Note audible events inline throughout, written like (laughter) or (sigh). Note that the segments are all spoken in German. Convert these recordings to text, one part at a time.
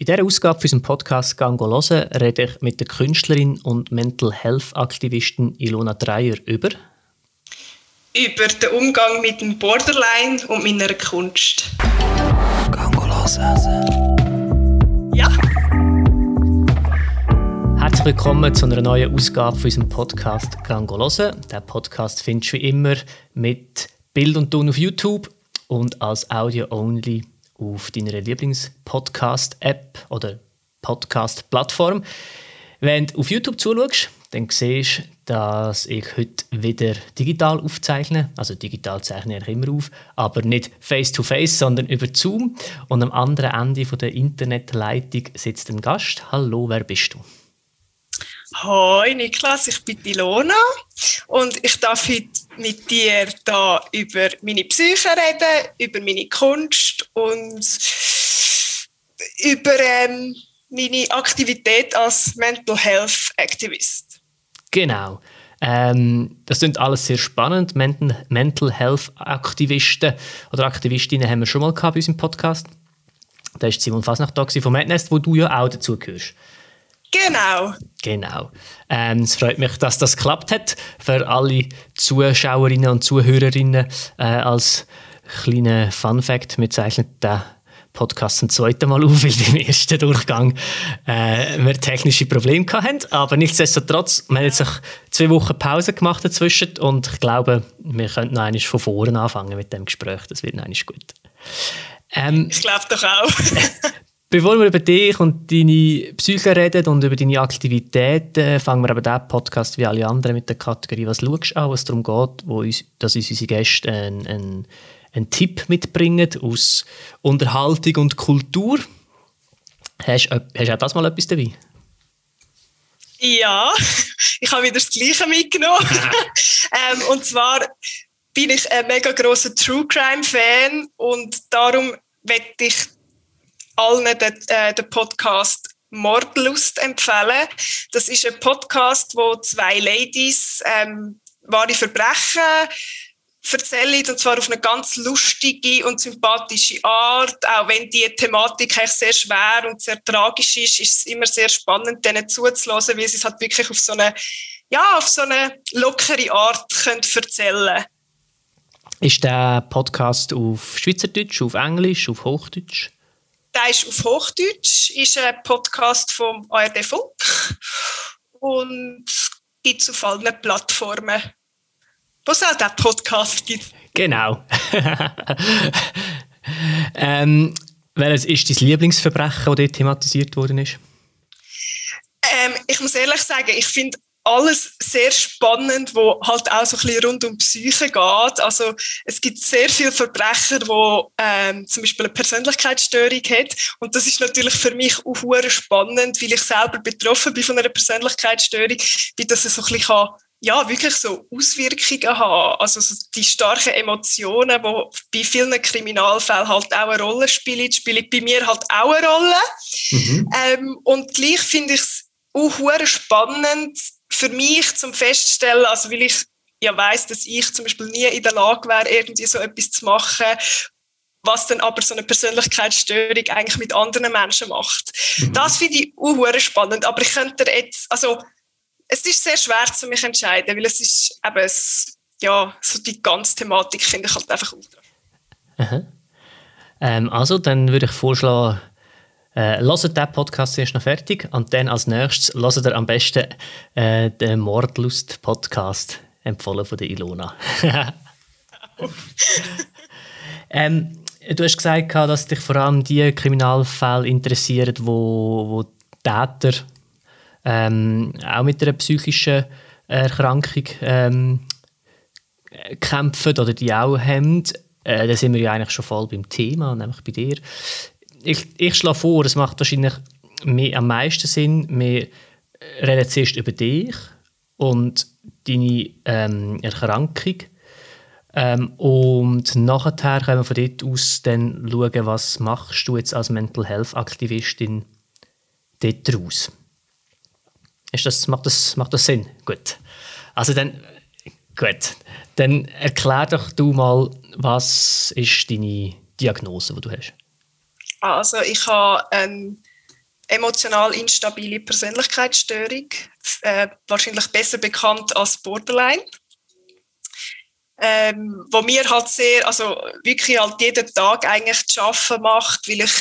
In dieser Ausgabe für unserem Podcast «Gango hören» rede ich mit der Künstlerin und Mental Health Aktivistin Ilona Dreyer über über den Umgang mit dem Borderline und meiner Kunst. «Gango hören». Ja. Herzlich willkommen zu einer neuen Ausgabe von unserem Podcast «Gango hören». Den Podcast findest du wie immer mit Bild und Ton auf YouTube und als Audio-only auf deiner Lieblings-Podcast-App oder Podcast-Plattform. Wenn du auf YouTube zuschaust, dann siehst du, dass ich heute wieder digital aufzeichne. Also digital zeichne ich immer auf, aber nicht face-to-face, -face, sondern über Zoom. Und am anderen Ende der Internetleitung sitzt ein Gast. Hallo, wer bist du? Hoi Niklas, ich bin Ilona und ich darf heute mit dir da über meine Psyche reden, über meine Kunst und über ähm, meine Aktivität als Mental Health Activist. Genau. Ähm, das klingt alles sehr spannend. Mental, Mental Health Aktivisten oder Aktivistinnen haben wir schon mal gehabt bei unserem Podcast. Da war Simon Fasnacht da von Madness, wo du ja auch dazugehörst. Genau. Genau. Ähm, es freut mich, dass das geklappt hat. Für alle Zuschauerinnen und Zuhörerinnen äh, als kleiner Fun Fact: Wir zeichnen den Podcast zum zweiten Mal auf, (laughs) weil wir im ersten Durchgang äh, wir technische Probleme hatten. Aber nichtsdestotrotz, wir haben jetzt zwei Wochen Pause gemacht dazwischen und ich glaube, wir könnten noch einmal von vorne anfangen mit dem Gespräch. Das wird noch einmal gut. Ähm, ich glaube doch auch. (laughs) Bevor wir über dich und deine Psyche reden und über deine Aktivitäten, fangen wir aber diesen Podcast wie alle anderen mit der Kategorie «Was schaust du an?», was darum geht, wo uns, dass uns unsere Gäste einen, einen, einen Tipp mitbringen aus Unterhaltung und Kultur. Hast, hast du auch das mal etwas dabei? Ja, (laughs) ich habe wieder das Gleiche mitgenommen. (laughs) ähm, und zwar bin ich ein mega grosser True Crime Fan und darum werde ich allen den, äh, den Podcast Mordlust empfehlen. Das ist ein Podcast, wo zwei Ladies ähm, wahre Verbrechen erzählen, und zwar auf eine ganz lustige und sympathische Art. Auch wenn die Thematik echt sehr schwer und sehr tragisch ist, ist es immer sehr spannend, denen zuzulassen, weil sie es halt wirklich auf so eine, ja, auf so eine lockere Art können erzählen Ist der Podcast auf Schweizerdeutsch, auf Englisch, auf Hochdeutsch? Der ist auf Hochdeutsch, ist ein Podcast vom ARD Funk und gibt es auf allen Plattformen, wo es auch diesen Podcast gibt. Genau. (laughs) ähm, welches ist dein Lieblingsverbrechen, das dort thematisiert worden ist? Ähm, ich muss ehrlich sagen, ich finde alles sehr spannend, wo halt auch so ein bisschen rund um Psyche geht. Also es gibt sehr viele Verbrecher, wo ähm, zum Beispiel eine Persönlichkeitsstörung hat und das ist natürlich für mich auch spannend, weil ich selber betroffen bin von einer Persönlichkeitsstörung, wie das so ein bisschen kann, ja, wirklich so Auswirkungen haben. Also so die starken Emotionen, die bei vielen Kriminalfällen halt auch eine Rolle spielen, spielen bei mir halt auch eine Rolle. Mhm. Ähm, und gleich finde ich es auch spannend, für mich zum Feststellen, also weil ich ja weiß, dass ich zum Beispiel nie in der Lage wäre, irgendwie so etwas zu machen, was dann aber so eine Persönlichkeitsstörung eigentlich mit anderen Menschen macht. Mhm. Das finde ich auch spannend, aber ich könnte jetzt, also es ist sehr schwer zu mich entscheiden, weil es ist eben, es, ja, so die ganze Thematik finde ich halt einfach ultra. Ähm, also, dann würde ich vorschlagen, äh, hört den Podcast erst noch fertig und dann als nächstes hört ihr am besten äh, den Mordlust-Podcast empfohlen von der Ilona. (laughs) ähm, du hast gesagt, dass dich vor allem die Kriminalfälle interessieren, wo, wo Täter ähm, auch mit einer psychischen Erkrankung ähm, kämpfen oder die auch haben. Äh, da sind wir ja eigentlich schon voll beim Thema, nämlich bei dir ich, ich schlage vor, es macht wahrscheinlich mehr, am meisten Sinn, wir reden zuerst über dich und deine ähm, Erkrankung. Ähm, und nachher können wir von dort aus dann schauen, was machst du jetzt als Mental Health Aktivistin dort daraus. Ist das, macht, das, macht das Sinn? Gut. Also dann, gut. Dann erklär doch du mal, was ist deine Diagnose, die du hast? Also ich habe eine emotional instabile Persönlichkeitsstörung, äh, wahrscheinlich besser bekannt als Borderline. Ähm, wo mir halt sehr, also wirklich halt jeden Tag eigentlich zu arbeiten macht, weil ich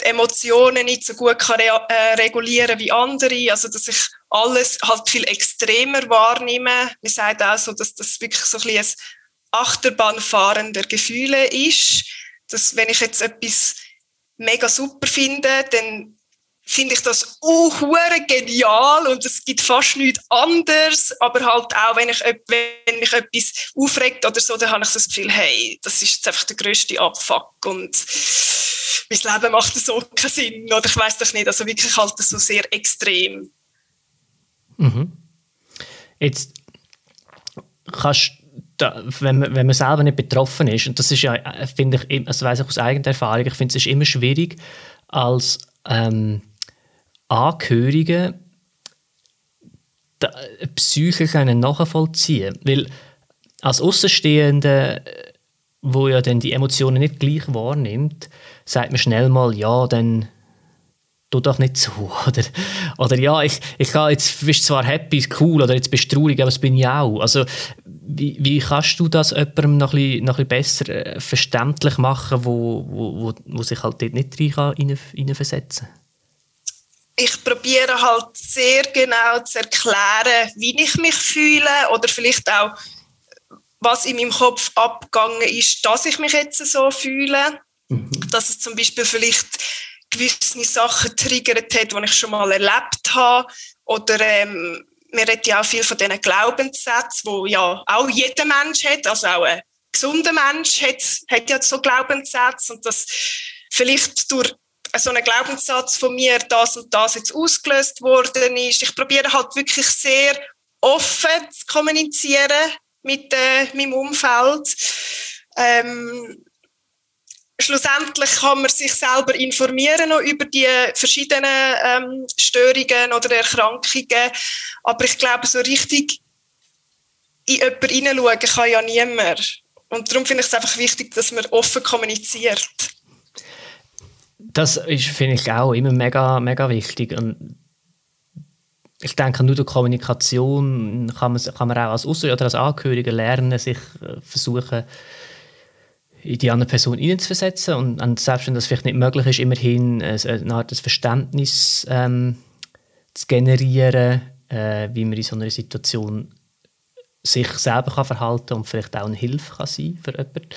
die Emotionen nicht so gut kann re äh, regulieren wie andere, also dass ich alles halt viel extremer wahrnehme. Man sagt auch so, dass das wirklich so ein, bisschen ein Achterbahnfahren der Gefühle ist, dass wenn ich jetzt etwas mega super finde, dann finde ich das uh, genial und es gibt fast nichts anderes, aber halt auch, wenn, ich, wenn mich etwas aufregt oder so, dann habe ich so das Gefühl, hey, das ist jetzt einfach der grösste Abfuck und mein Leben macht so keinen Sinn oder ich weiß doch nicht, also wirklich halt das so sehr extrem. Mhm. Jetzt kannst da, wenn, man, wenn man selber nicht betroffen ist, und das ist ja, äh, finde ich, also weiß ich aus eigener Erfahrung, ich finde es immer schwierig, als ähm, Angehörige die Psyche können nachvollziehen Weil als Außenstehende, wo ja dann die Emotionen nicht gleich wahrnimmt, sagt man schnell mal, ja, dann tu doch nicht so. (laughs) Oder, oder ja, ich, ich kann, jetzt bist zwar happy, cool, oder jetzt bist du traurig, aber das bin ich auch. Also, wie, wie kannst du das jemandem noch ein bisschen, noch ein bisschen besser äh, verständlich machen, wo, wo, wo, wo sich halt dort nicht rein hineinversetzen kann? ich probiere halt sehr genau zu erklären, wie ich mich fühle oder vielleicht auch, was in meinem Kopf abgegangen ist, dass ich mich jetzt so fühle. Mhm. Dass es zum Beispiel vielleicht gewisse Sachen triggert hat, die ich schon mal erlebt habe. Oder ähm, wir reden ja auch viel von diesen Glaubenssätzen, wo ja auch jeder Mensch hat, also auch ein gesunder Mensch hat, hat ja so Glaubenssätze und das vielleicht durch so ein Glaubenssatz von mir, das und das jetzt ausgelöst worden ist. Ich probiere halt wirklich sehr offen zu kommunizieren mit äh, meinem Umfeld. Ähm, schlussendlich kann man sich selber informieren über die verschiedenen ähm, Störungen oder Erkrankungen. Aber ich glaube, so richtig in jemanden hineinschauen kann ja niemand. Und darum finde ich es einfach wichtig, dass man offen kommuniziert. Das ist, finde ich, auch immer mega, mega wichtig. Und ich denke, nur durch Kommunikation kann man, kann man auch als Ausser oder als Angehöriger lernen, sich äh, versuchen, in die andere Person hineinzuversetzen. Und, und selbst wenn das vielleicht nicht möglich ist, immerhin eine Art Verständnis ähm, zu generieren, äh, wie man in so einer Situation sich selber kann verhalten und vielleicht auch eine Hilfe kann sein für jemanden.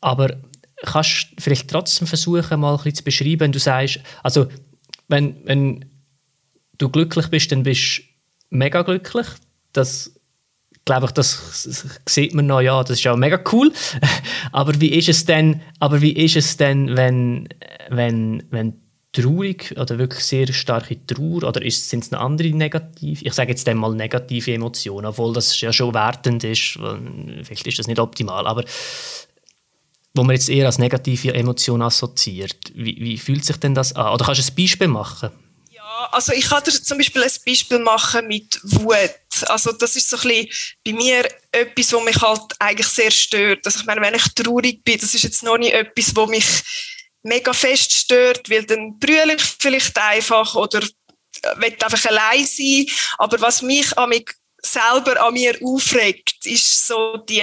Aber kannst du vielleicht trotzdem versuchen, mal ein bisschen zu beschreiben, wenn du sagst, also wenn, wenn du glücklich bist, dann bist du mega glücklich. Das glaube ich, das sieht man noch, ja, das ist ja mega cool. (laughs) aber wie ist es denn, aber wie ist es denn, wenn, wenn, wenn traurig oder wirklich sehr starke Trauer oder sind es noch andere negative, ich sage jetzt mal negative Emotionen, obwohl das ja schon wertend ist, vielleicht ist das nicht optimal, aber wo man jetzt eher als negative Emotion assoziiert. Wie, wie fühlt sich denn das an? Oder kannst du ein Beispiel machen? Ja, also ich kann dir zum Beispiel ein Beispiel machen mit Wut. Also das ist so ein bisschen bei mir etwas, was mich halt eigentlich sehr stört. Also ich meine, wenn ich traurig bin, das ist jetzt noch nicht etwas, was mich mega fest stört, weil dann brülle ich vielleicht einfach oder will einfach allein sein. Aber was mich an mich selber an mir aufregt, ist so die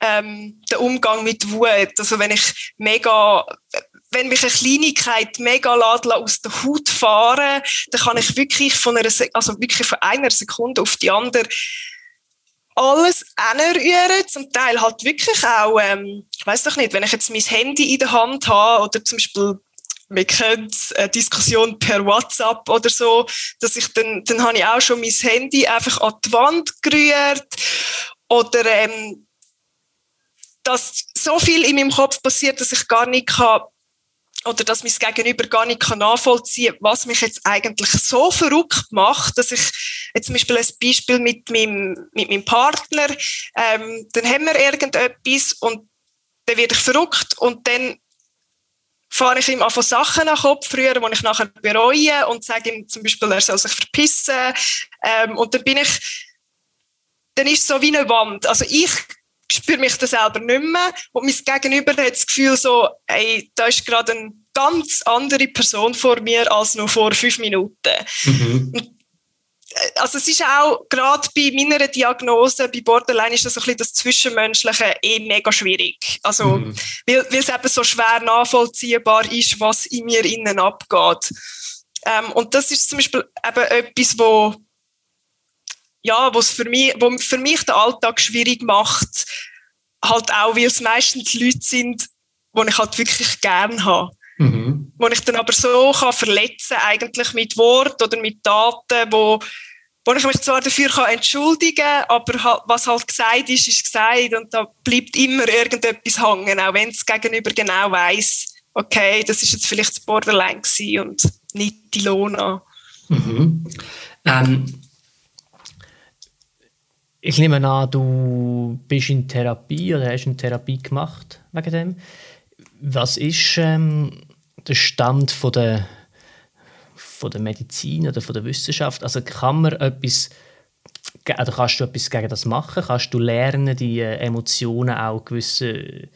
ähm, der Umgang mit Wut. Also wenn ich mega, wenn mich eine Kleinigkeit mega aus der Haut fahren, dann kann ich wirklich von einer, also wirklich von einer Sekunde auf die andere alles anrühren, zum Teil halt wirklich auch, ähm, ich weiß doch nicht, wenn ich jetzt mein Handy in der Hand habe oder zum Beispiel wir kennen eine Diskussion per WhatsApp oder so, dass ich dann, dann habe ich auch schon mein Handy einfach an die Wand gerührt oder ähm, dass so viel in meinem Kopf passiert, dass ich gar nicht kann oder dass mein Gegenüber gar nicht kann nachvollziehen was mich jetzt eigentlich so verrückt macht, dass ich jetzt zum Beispiel ein Beispiel mit meinem, mit meinem Partner, ähm, dann haben wir irgendetwas und dann werde ich verrückt und dann fahre ich ihm einfach Sachen nach Kopf früher, die ich nachher bereue und sage ihm zum Beispiel, er soll sich verpissen ähm, und dann bin ich dann ist es so wie eine Wand. Also ich spüre mich das selber nicht mehr. Und mein Gegenüber hat das Gefühl so, ey, da ist gerade ein ganz andere Person vor mir als noch vor fünf Minuten. Mhm also es ist auch gerade bei meiner Diagnose bei Borderline ist das ein bisschen das Zwischenmenschliche eh mega schwierig. Also mhm. weil, weil es eben so schwer nachvollziehbar ist, was in mir innen abgeht. Ähm, und das ist zum Beispiel eben etwas, wo ja, was für mich, wo für mich den Alltag schwierig macht, halt auch, weil es meistens Leute sind, die ich halt wirklich gern habe. Mhm. Wo ich dann aber so kann verletzen eigentlich mit Wort oder mit Daten, wo, wo ich mich zwar dafür kann entschuldigen kann, aber halt, was halt gesagt ist, ist gesagt und da bleibt immer irgendetwas hängen, auch wenn es gegenüber genau weiß, okay, das ist jetzt vielleicht das Borderline und nicht die Lona. Mhm. Ähm, ich nehme an, du bist in Therapie oder hast eine Therapie gemacht wegen dem. Was ist ähm, der Stand von der, von der Medizin oder von der Wissenschaft? Also kann man etwas, oder kannst du etwas gegen das machen? Kannst du lernen, die äh, Emotionen auch gewisse,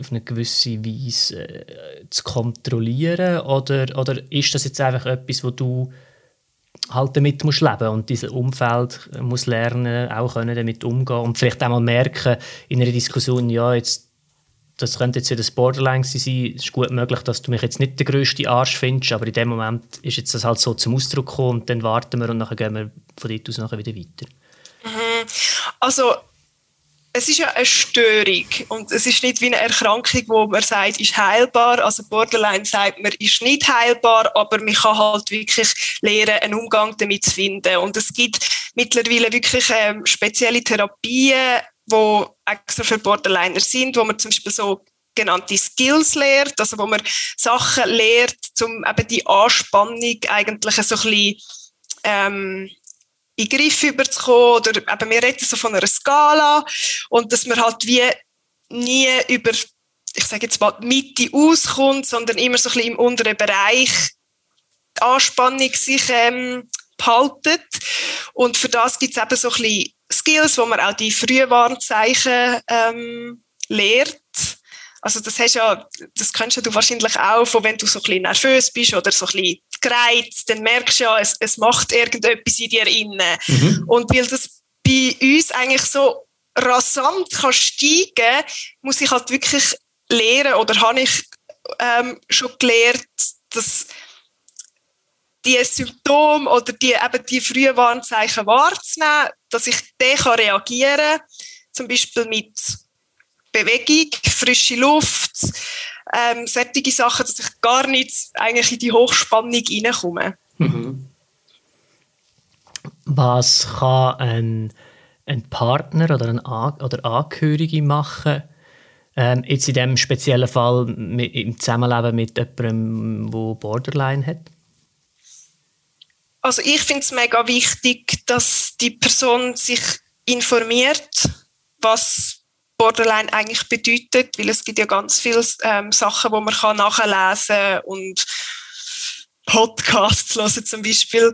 auf eine gewisse Weise äh, zu kontrollieren? Oder, oder ist das jetzt einfach etwas, wo du halt damit musst leben und dieses Umfeld muss lernen, auch können damit umgehen und vielleicht auch mal merken in einer Diskussion, ja, jetzt das könnte jetzt ja das Borderline sein. Es ist gut möglich, dass du mich jetzt nicht der grösste Arsch findest, aber in dem Moment ist jetzt das halt so zum Ausdruck gekommen und dann warten wir und dann gehen wir von dort aus nachher wieder weiter. Mhm. Also es ist ja eine Störung und es ist nicht wie eine Erkrankung, wo man sagt, ist heilbar. Also Borderline sagt man, ist nicht heilbar, aber man kann halt wirklich lernen, einen Umgang damit zu finden. Und es gibt mittlerweile wirklich ähm, spezielle Therapien, die extra für Borderliner sind, wo man zum Beispiel so genannte Skills lehrt, also wo man Sachen lehrt, um eben die Anspannung eigentlich so ein bisschen ähm, in den Griff überzukommen. Oder eben, wir reden so von einer Skala und dass man halt wie nie über, ich sage jetzt mal, die Mitte auskommt, sondern immer so ein bisschen im unteren Bereich die Anspannung sich ähm, behaltet. Und für das gibt es eben so ein bisschen Skills, wo man auch die Frühwarnzeichen ähm, lehrt. Also das hast ja, das kennst du wahrscheinlich auch, von wenn du so ein bisschen nervös bist oder so ein bisschen gereizt, dann merkst du ja, es, es macht irgendetwas in dir inne. Mhm. Und weil das bei uns eigentlich so rasant kann steigen, muss ich halt wirklich lernen oder habe ich ähm, schon gelernt, dass die Symptome oder die, eben die frühen Warnzeichen wahrzunehmen, dass ich dann reagieren kann, zum Beispiel mit Bewegung, frische Luft, ähm, solche Sachen, dass ich gar nicht eigentlich in die Hochspannung reinkomme. Mhm. Was kann ein, ein Partner oder ein An oder Angehörige machen, ähm, jetzt in diesem speziellen Fall mit, im Zusammenleben mit jemandem, der Borderline hat? Also ich finde es mega wichtig, dass die Person sich informiert, was Borderline eigentlich bedeutet, weil es gibt ja ganz viele ähm, Sachen, wo man kann nachlesen und Podcasts hören zum Beispiel.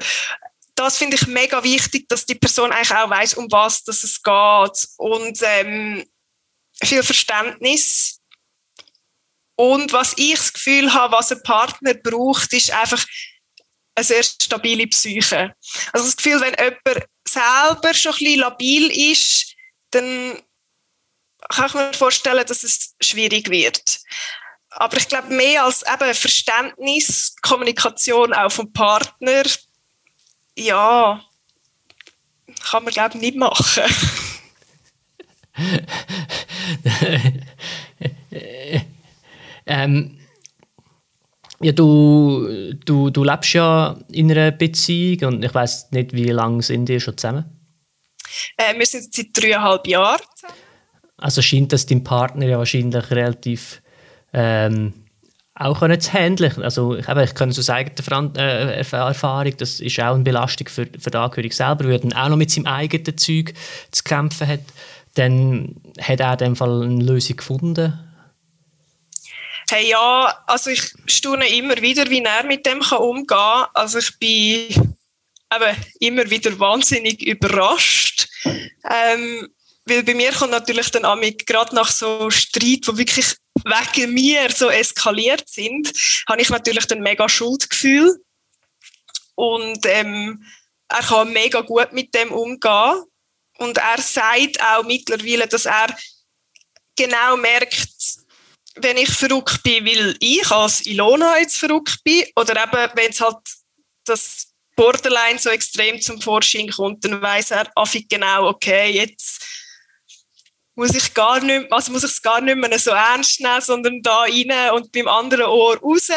Das finde ich mega wichtig, dass die Person eigentlich auch weiß, um was dass es geht und ähm, viel Verständnis. Und was ich das Gefühl habe, was ein Partner braucht, ist einfach eine sehr stabile Psyche. Also das Gefühl, wenn jemand selber schon ein bisschen labil ist, dann kann ich mir vorstellen, dass es schwierig wird. Aber ich glaube, mehr als eben Verständnis, Kommunikation auch vom Partner, ja, kann man, glaube ich, nicht machen. (laughs) ähm, ja, du, du, du lebst ja in einer Beziehung und ich weiß nicht, wie lange sind ihr schon zusammen? Äh, wir sind seit dreieinhalb Jahren zusammen. Also scheint das dein Partner ja wahrscheinlich relativ ähm, auch können zu handeln. Also ich, eben, ich kann so sagen, äh, Erfahrung, das ist auch eine Belastung für, für den Angehörigen selber, weil er dann auch noch mit seinem eigenen Zeug zu kämpfen hat. Dann hat er in dem Fall eine Lösung gefunden Hey, ja, also ich staune immer wieder, wie er mit dem kann umgehen kann. Also ich bin eben immer wieder wahnsinnig überrascht. Ähm, weil bei mir kommt natürlich dann amig gerade nach so Streit, wo wirklich wegen mir so eskaliert sind, habe ich natürlich dann mega Schuldgefühl. Und ähm, er kann mega gut mit dem umgehen. Und er sagt auch mittlerweile, dass er genau merkt, wenn ich verrückt bin, weil ich als Ilona jetzt verrückt bin. Oder eben, wenn es halt das Borderline so extrem zum Vorschein kommt, dann weiß er affig genau, okay, jetzt muss ich gar nicht, also muss ich es gar nicht mehr so ernst nehmen, sondern da rein und beim anderen Ohr raus,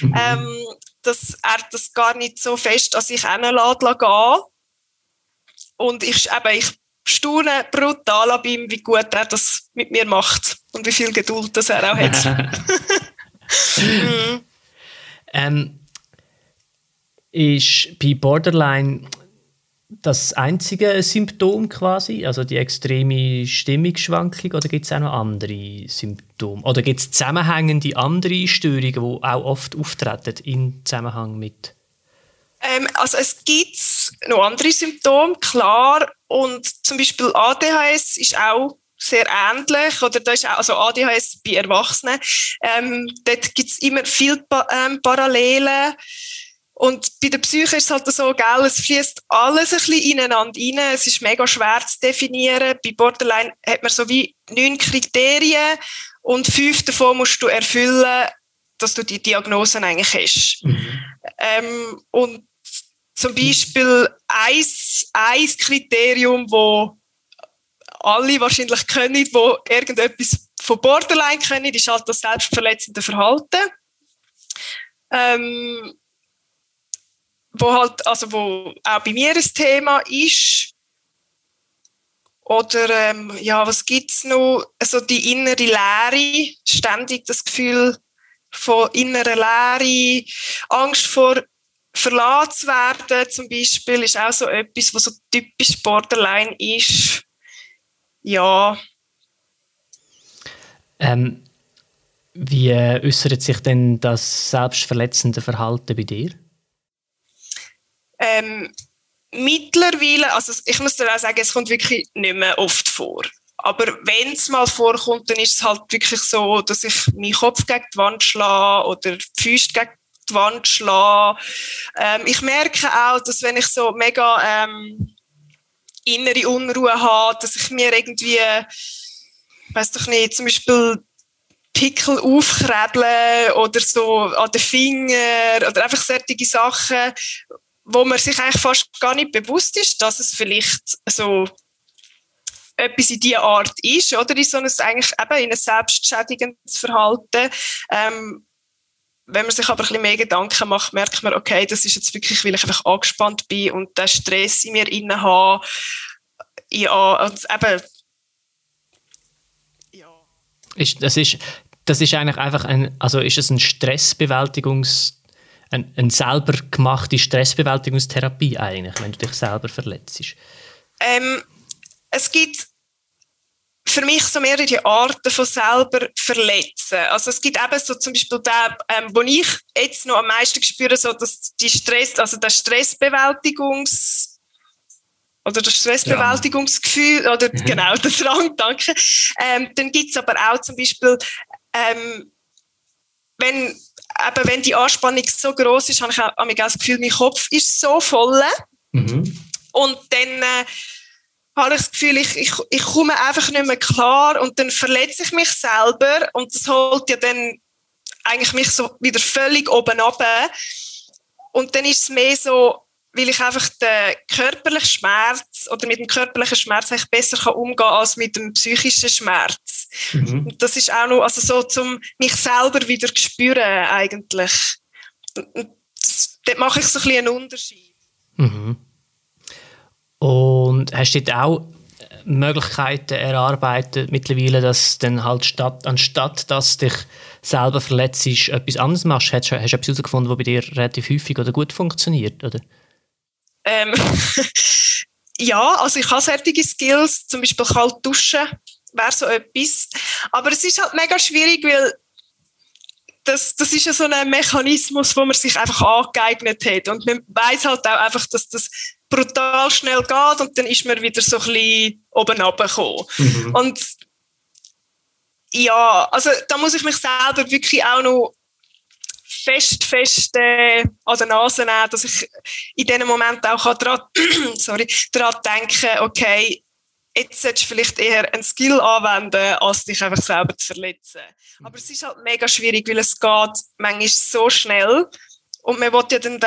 mhm. ähm, dass er das gar nicht so fest an sich hinlässt gehen. Und ich, eben, ich staune brutal an ihm, wie gut er das mit mir macht und wie viel Geduld das er auch hat. (laughs) mhm. ähm, ist bei Borderline das einzige Symptom quasi, also die extreme Stimmungsschwankung, oder gibt es auch noch andere Symptome? Oder gibt es zusammenhängende andere Störungen, die auch oft auftreten im Zusammenhang mit? Ähm, also es gibt noch andere Symptome, klar, und zum Beispiel ADHS ist auch sehr ähnlich, oder da ist auch, also ADHS bei Erwachsenen, ähm, dort gibt es immer viele ähm, Parallelen, und bei der Psyche ist es halt so, gell, es fließt alles ein bisschen ineinander rein. Es ist mega schwer zu definieren. Bei Borderline hat man so wie neun Kriterien und fünf davon musst du erfüllen, dass du die Diagnosen eigentlich hast. Mhm. Ähm, und zum Beispiel ein, ein Kriterium, wo alle wahrscheinlich können, wo irgendetwas von Borderline können, ist halt das selbstverletzende Verhalten. Ähm, wo halt, also wo auch bei mir ein Thema ist. Oder ähm, ja, was gibt's noch? Also die innere Leere, ständig das Gefühl von innerer Leere, Angst vor verlassen werden zum Beispiel, ist auch so etwas, was so typisch Borderline ist. Ja. Ähm, wie äußert sich denn das selbstverletzende Verhalten bei dir? Ähm, mittlerweile, also ich muss dir auch sagen, es kommt wirklich nicht mehr oft vor. Aber wenn es mal vorkommt, dann ist es halt wirklich so, dass ich meinen Kopf gegen die Wand schlage oder die Füße gegen die Wand schlage. Ähm, ich merke auch, dass wenn ich so mega ähm, innere Unruhe habe, dass ich mir irgendwie, weiß doch nicht, zum Beispiel Pickel aufkrebeln oder so an den Fingern oder einfach solche Sachen, wo man sich eigentlich fast gar nicht bewusst ist, dass es vielleicht so etwas in dieser Art ist, oder in so ein, eigentlich eben in ein selbstschädigendes Verhalten. Ähm, wenn man sich aber ein bisschen mehr Gedanken macht, merkt man, okay, das ist jetzt wirklich, weil ich einfach angespannt bin und den Stress in mir inne habe. Ja, und eben, ja. Ist, das, ist, das ist eigentlich einfach ein, also ist es ein Stressbewältigungs- eine, eine selber gemachte Stressbewältigungstherapie eigentlich, wenn du dich selber verletzt? Ähm, es gibt für mich so mehrere Arten von selber verletzen. Also es gibt eben so zum Beispiel den, ähm, wo ich jetzt noch am meisten spüre, so dass die Stress, also der Stressbewältigungs oder das Stressbewältigungsgefühl ja. oder mhm. genau der Drang, danke. Ähm, dann gibt es aber auch zum Beispiel ähm, wenn eben, wenn die Anspannung so groß ist, habe ich auch, auch das Gefühl, mein Kopf ist so voll. Mhm. Und dann äh, habe ich das Gefühl, ich, ich, ich komme einfach nicht mehr klar und dann verletze ich mich selber und das holt ja dann eigentlich mich so wieder völlig oben ab. Und dann ist es mehr so, weil ich einfach den körperlichen Schmerz oder mit dem körperlichen Schmerz eigentlich besser umgehen kann als mit dem psychischen Schmerz. Mhm. Das ist auch noch, also so, zum mich selber wieder spüren eigentlich. Das, dort mache ich so ein bisschen einen Unterschied. Mhm. Und hast du dort auch Möglichkeiten erarbeitet mittlerweile, dass dann halt statt, anstatt dass dich selber verletzt ist, etwas anderes machst? Hast du, hast du etwas herausgefunden, was bei dir relativ häufig oder gut funktioniert? Oder? Ähm, (laughs) ja, also ich habe solche Skills, zum Beispiel kalt duschen wäre so etwas. Aber es ist halt mega schwierig, weil das, das ist ja so ein Mechanismus, wo man sich einfach angeeignet hat. Und man weiß halt auch einfach, dass das brutal schnell geht und dann ist man wieder so ein bisschen oben runtergekommen. Mhm. Und ja, also da muss ich mich selber wirklich auch noch fest, fest äh, an der Nase nehmen, dass ich in diesem Moment auch daran, (clears throat) sorry, daran denken okay, jetzt solltest du vielleicht eher einen Skill anwenden, als dich einfach selber zu verletzen. Aber es ist halt mega schwierig, weil es geht manchmal so schnell und man will ja dann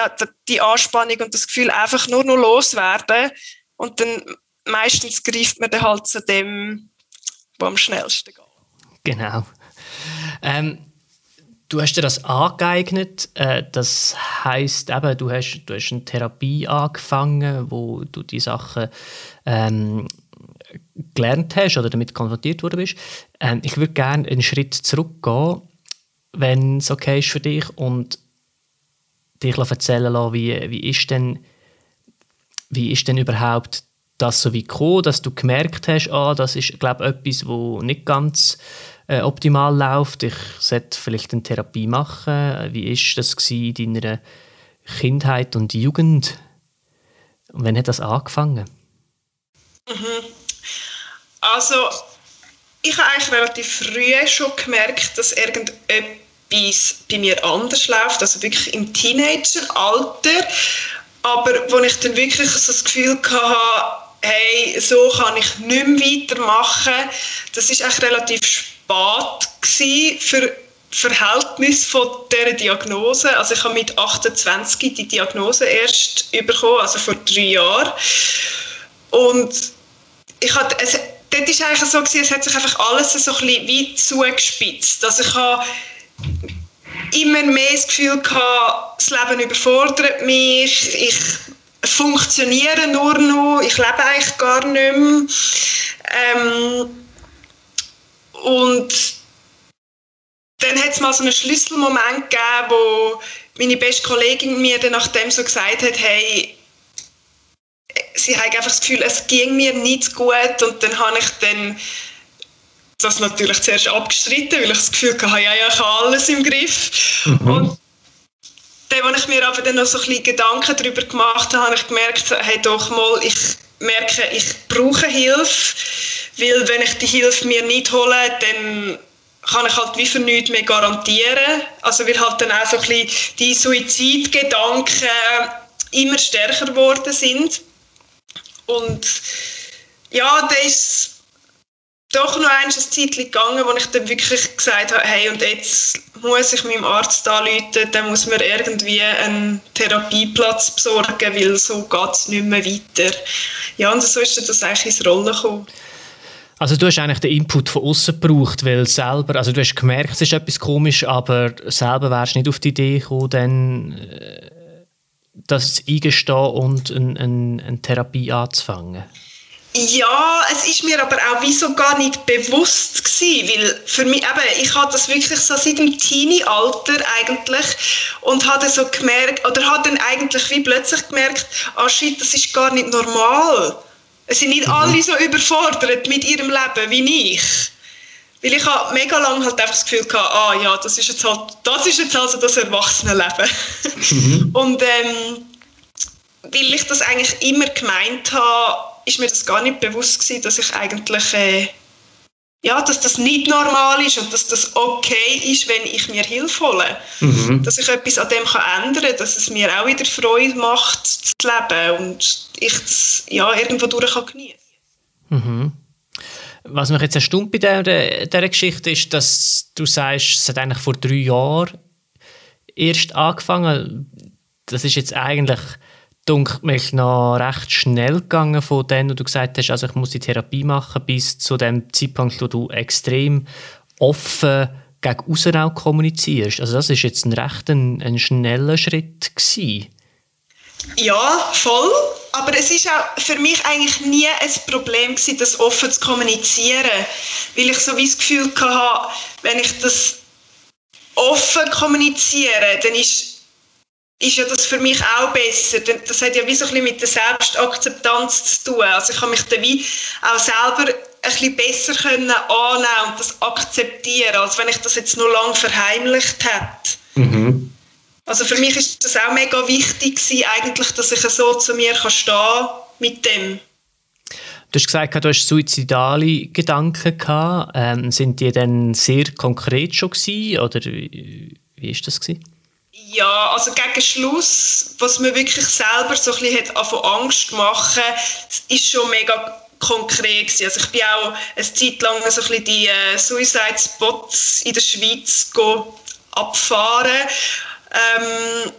die Anspannung und das Gefühl einfach nur noch loswerden und dann meistens greift man dann halt zu dem, was am schnellsten geht. Genau. Ähm, du hast dir das angeeignet. Äh, das heißt eben, du hast, du hast eine Therapie angefangen, wo du die Sachen ähm, gelernt hast oder damit konfrontiert worden bist. Ähm, ich würde gerne einen Schritt zurückgehen, wenn es okay ist für dich und dich erzählen lassen, wie, wie ist denn wie ist denn überhaupt das so wie gekommen, dass du gemerkt hast, ah, das ist glaube etwas, wo nicht ganz äh, optimal läuft. Ich sollte vielleicht eine Therapie machen. Wie ist das in deiner Kindheit und Jugend? Und wann hat das angefangen? Mhm. Also, ich habe eigentlich relativ früh schon gemerkt, dass irgendetwas bei mir anders läuft, also wirklich im Teenageralter. Aber wo ich dann wirklich so das Gefühl hatte, hey, so kann ich nicht mehr weitermachen, das ist eigentlich relativ spät für Verhältnis von dieser Diagnose. Also ich habe mit 28 die Diagnose erst bekommen, also vor drei Jahren. Und ich hatte, dort war eigentlich so, gewesen, es hat sich einfach alles so ein bisschen wie zugespitzt. Also ich habe immer mehr das Gefühl gehabt, das Leben überfordert mich, ich funktioniere nur noch, ich lebe eigentlich gar nicht mehr. Ähm, und dann hat es mal so einen Schlüsselmoment gegeben, wo meine beste Kollegin mir dann nachdem so gesagt hat, hey, sie hat einfach das Gefühl, es ging mir nicht gut und dann habe ich dann das natürlich zuerst abgestritten, weil ich das Gefühl hatte, ja, ja, ich habe alles im Griff. Mhm. Und dann, als ich mir aber dann noch so ein bisschen Gedanken darüber gemacht habe, habe ich gemerkt, hey, doch mal, ich merke, ich brauche Hilfe, weil wenn ich die Hilfe mir nicht hole, dann kann ich halt wie für nichts mehr garantieren. Also wir halt dann auch so ein bisschen die Suizidgedanken immer stärker geworden sind. Und ja, da ist doch noch ein Zeit gegangen, wo ich dann wirklich gesagt habe, hey, und jetzt muss ich meinem Arzt anrufen, dann muss man irgendwie einen Therapieplatz besorgen, weil so geht es nicht mehr weiter. Ja, und so ist das eigentlich ins Rollen gekommen. Also du hast eigentlich den Input von außen gebraucht, weil selber, also du hast gemerkt, es ist etwas komisch, aber selber wärst du nicht auf die Idee gekommen, dann äh, das eingestehen und eine, eine, eine Therapie anzufangen. Ja, es ist mir aber auch wieso gar nicht bewusst gewesen, weil für mich eben, ich hatte das wirklich so seit dem Teenie-Alter eigentlich und hatte so gemerkt, oder habe dann eigentlich wie plötzlich gemerkt, ah shit, das ist gar nicht normal. Es sind nicht mhm. alle so überfordert mit ihrem Leben wie ich. Weil ich habe mega lange halt einfach das Gefühl gehabt, ah ja, das ist jetzt halt, das ist jetzt also das Erwachsenenleben. Mhm. (laughs) Und ähm, weil ich das eigentlich immer gemeint habe, ist mir das gar nicht bewusst gewesen, dass ich eigentlich äh, ja, dass das nicht normal ist und dass das okay ist, wenn ich mir Hilfe hole. Mhm. Dass ich etwas an dem kann ändern kann, dass es mir auch wieder Freude macht, zu leben und ich das ja, irgendwo durch kann genießen mhm. Was mich jetzt erstaunt bei dieser, dieser Geschichte ist, dass du sagst, es hat eigentlich vor drei Jahren erst angefangen. Das ist jetzt eigentlich dunkelt mich noch recht schnell gegangen von dem, wo du gesagt hast, also ich muss die Therapie machen, bis zu dem Zeitpunkt, wo du extrem offen gegen außen auch kommunizierst. Also das ist jetzt ein recht ein, ein schneller Schritt gewesen. Ja, voll. Aber es ist auch für mich eigentlich nie ein Problem gewesen, das offen zu kommunizieren, weil ich so wie das Gefühl hatte, wenn ich das offen kommuniziere, dann ist ist ja das für mich auch besser. Das hat ja wie so ein bisschen mit der Selbstakzeptanz zu tun. Also ich kann mich dann wie auch selber ein bisschen besser können annehmen und das akzeptieren, als wenn ich das jetzt nur lange verheimlicht hätte. Mhm. Also für mich ist das auch mega wichtig gewesen, eigentlich, dass ich so zu mir kann stehen mit dem. Du hast gesagt, du hast suizidale Gedanken gehabt. Ähm, sind die dann sehr konkret schon gewesen, oder wie ist das gewesen? Ja, also gegen Schluss, was mir wirklich selber so ein bisschen hat Angst gemacht, ist schon mega konkret gewesen. Also ich bin auch eine Zeit lang so ein bisschen die äh, Suicide Spots in der Schweiz abfahren ähm,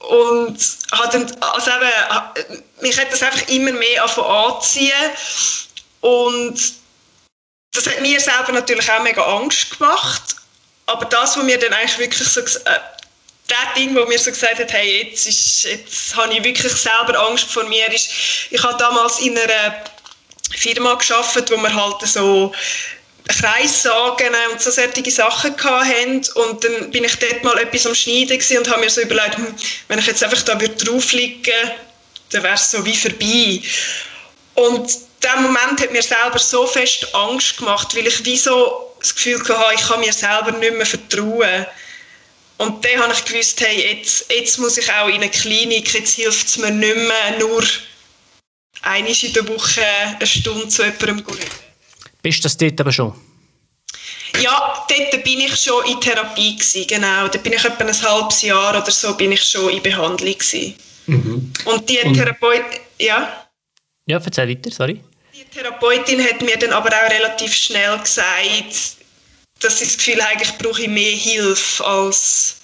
und hat dann, also eben, mich hat das einfach immer mehr anziehen und das hat mir selber natürlich auch mega Angst gemacht. Aber das, was mir dann eigentlich wirklich so äh, das Ding, wo mir so gesagt hat, hey, jetzt, ist, jetzt habe ich wirklich selber Angst vor mir, ist, ich habe damals in einer Firma geschafft, wo wir halt so Kreissagen und so solche Sachen hatten. Und dann bin ich dort mal etwas am Schneiden und habe mir so überlegt, hm, wenn ich jetzt einfach da drauf liegen dann wäre es so wie vorbei. Und dieser Moment hat mir selber so fest Angst gemacht, weil ich wie so das Gefühl hatte, ich kann mir selber nicht mehr vertrauen. Und dann habe ich gewusst, hey, jetzt, jetzt muss ich auch in eine Klinik, jetzt hilft es mir nicht mehr, nur einmal in der Woche eine Stunde zu jemandem gehen. Bist du das dort aber schon? Ja, dort bin ich schon in Therapie gewesen, genau. Da bin ich etwa ein halbes Jahr oder so bin ich schon in Behandlung gewesen. Mhm. Und die Therapeutin, ja? Ja, erzähl weiter, sorry. Die Therapeutin hat mir dann aber auch relativ schnell gesagt, dass ich das Gefühl habe, ich brauche mehr Hilfe als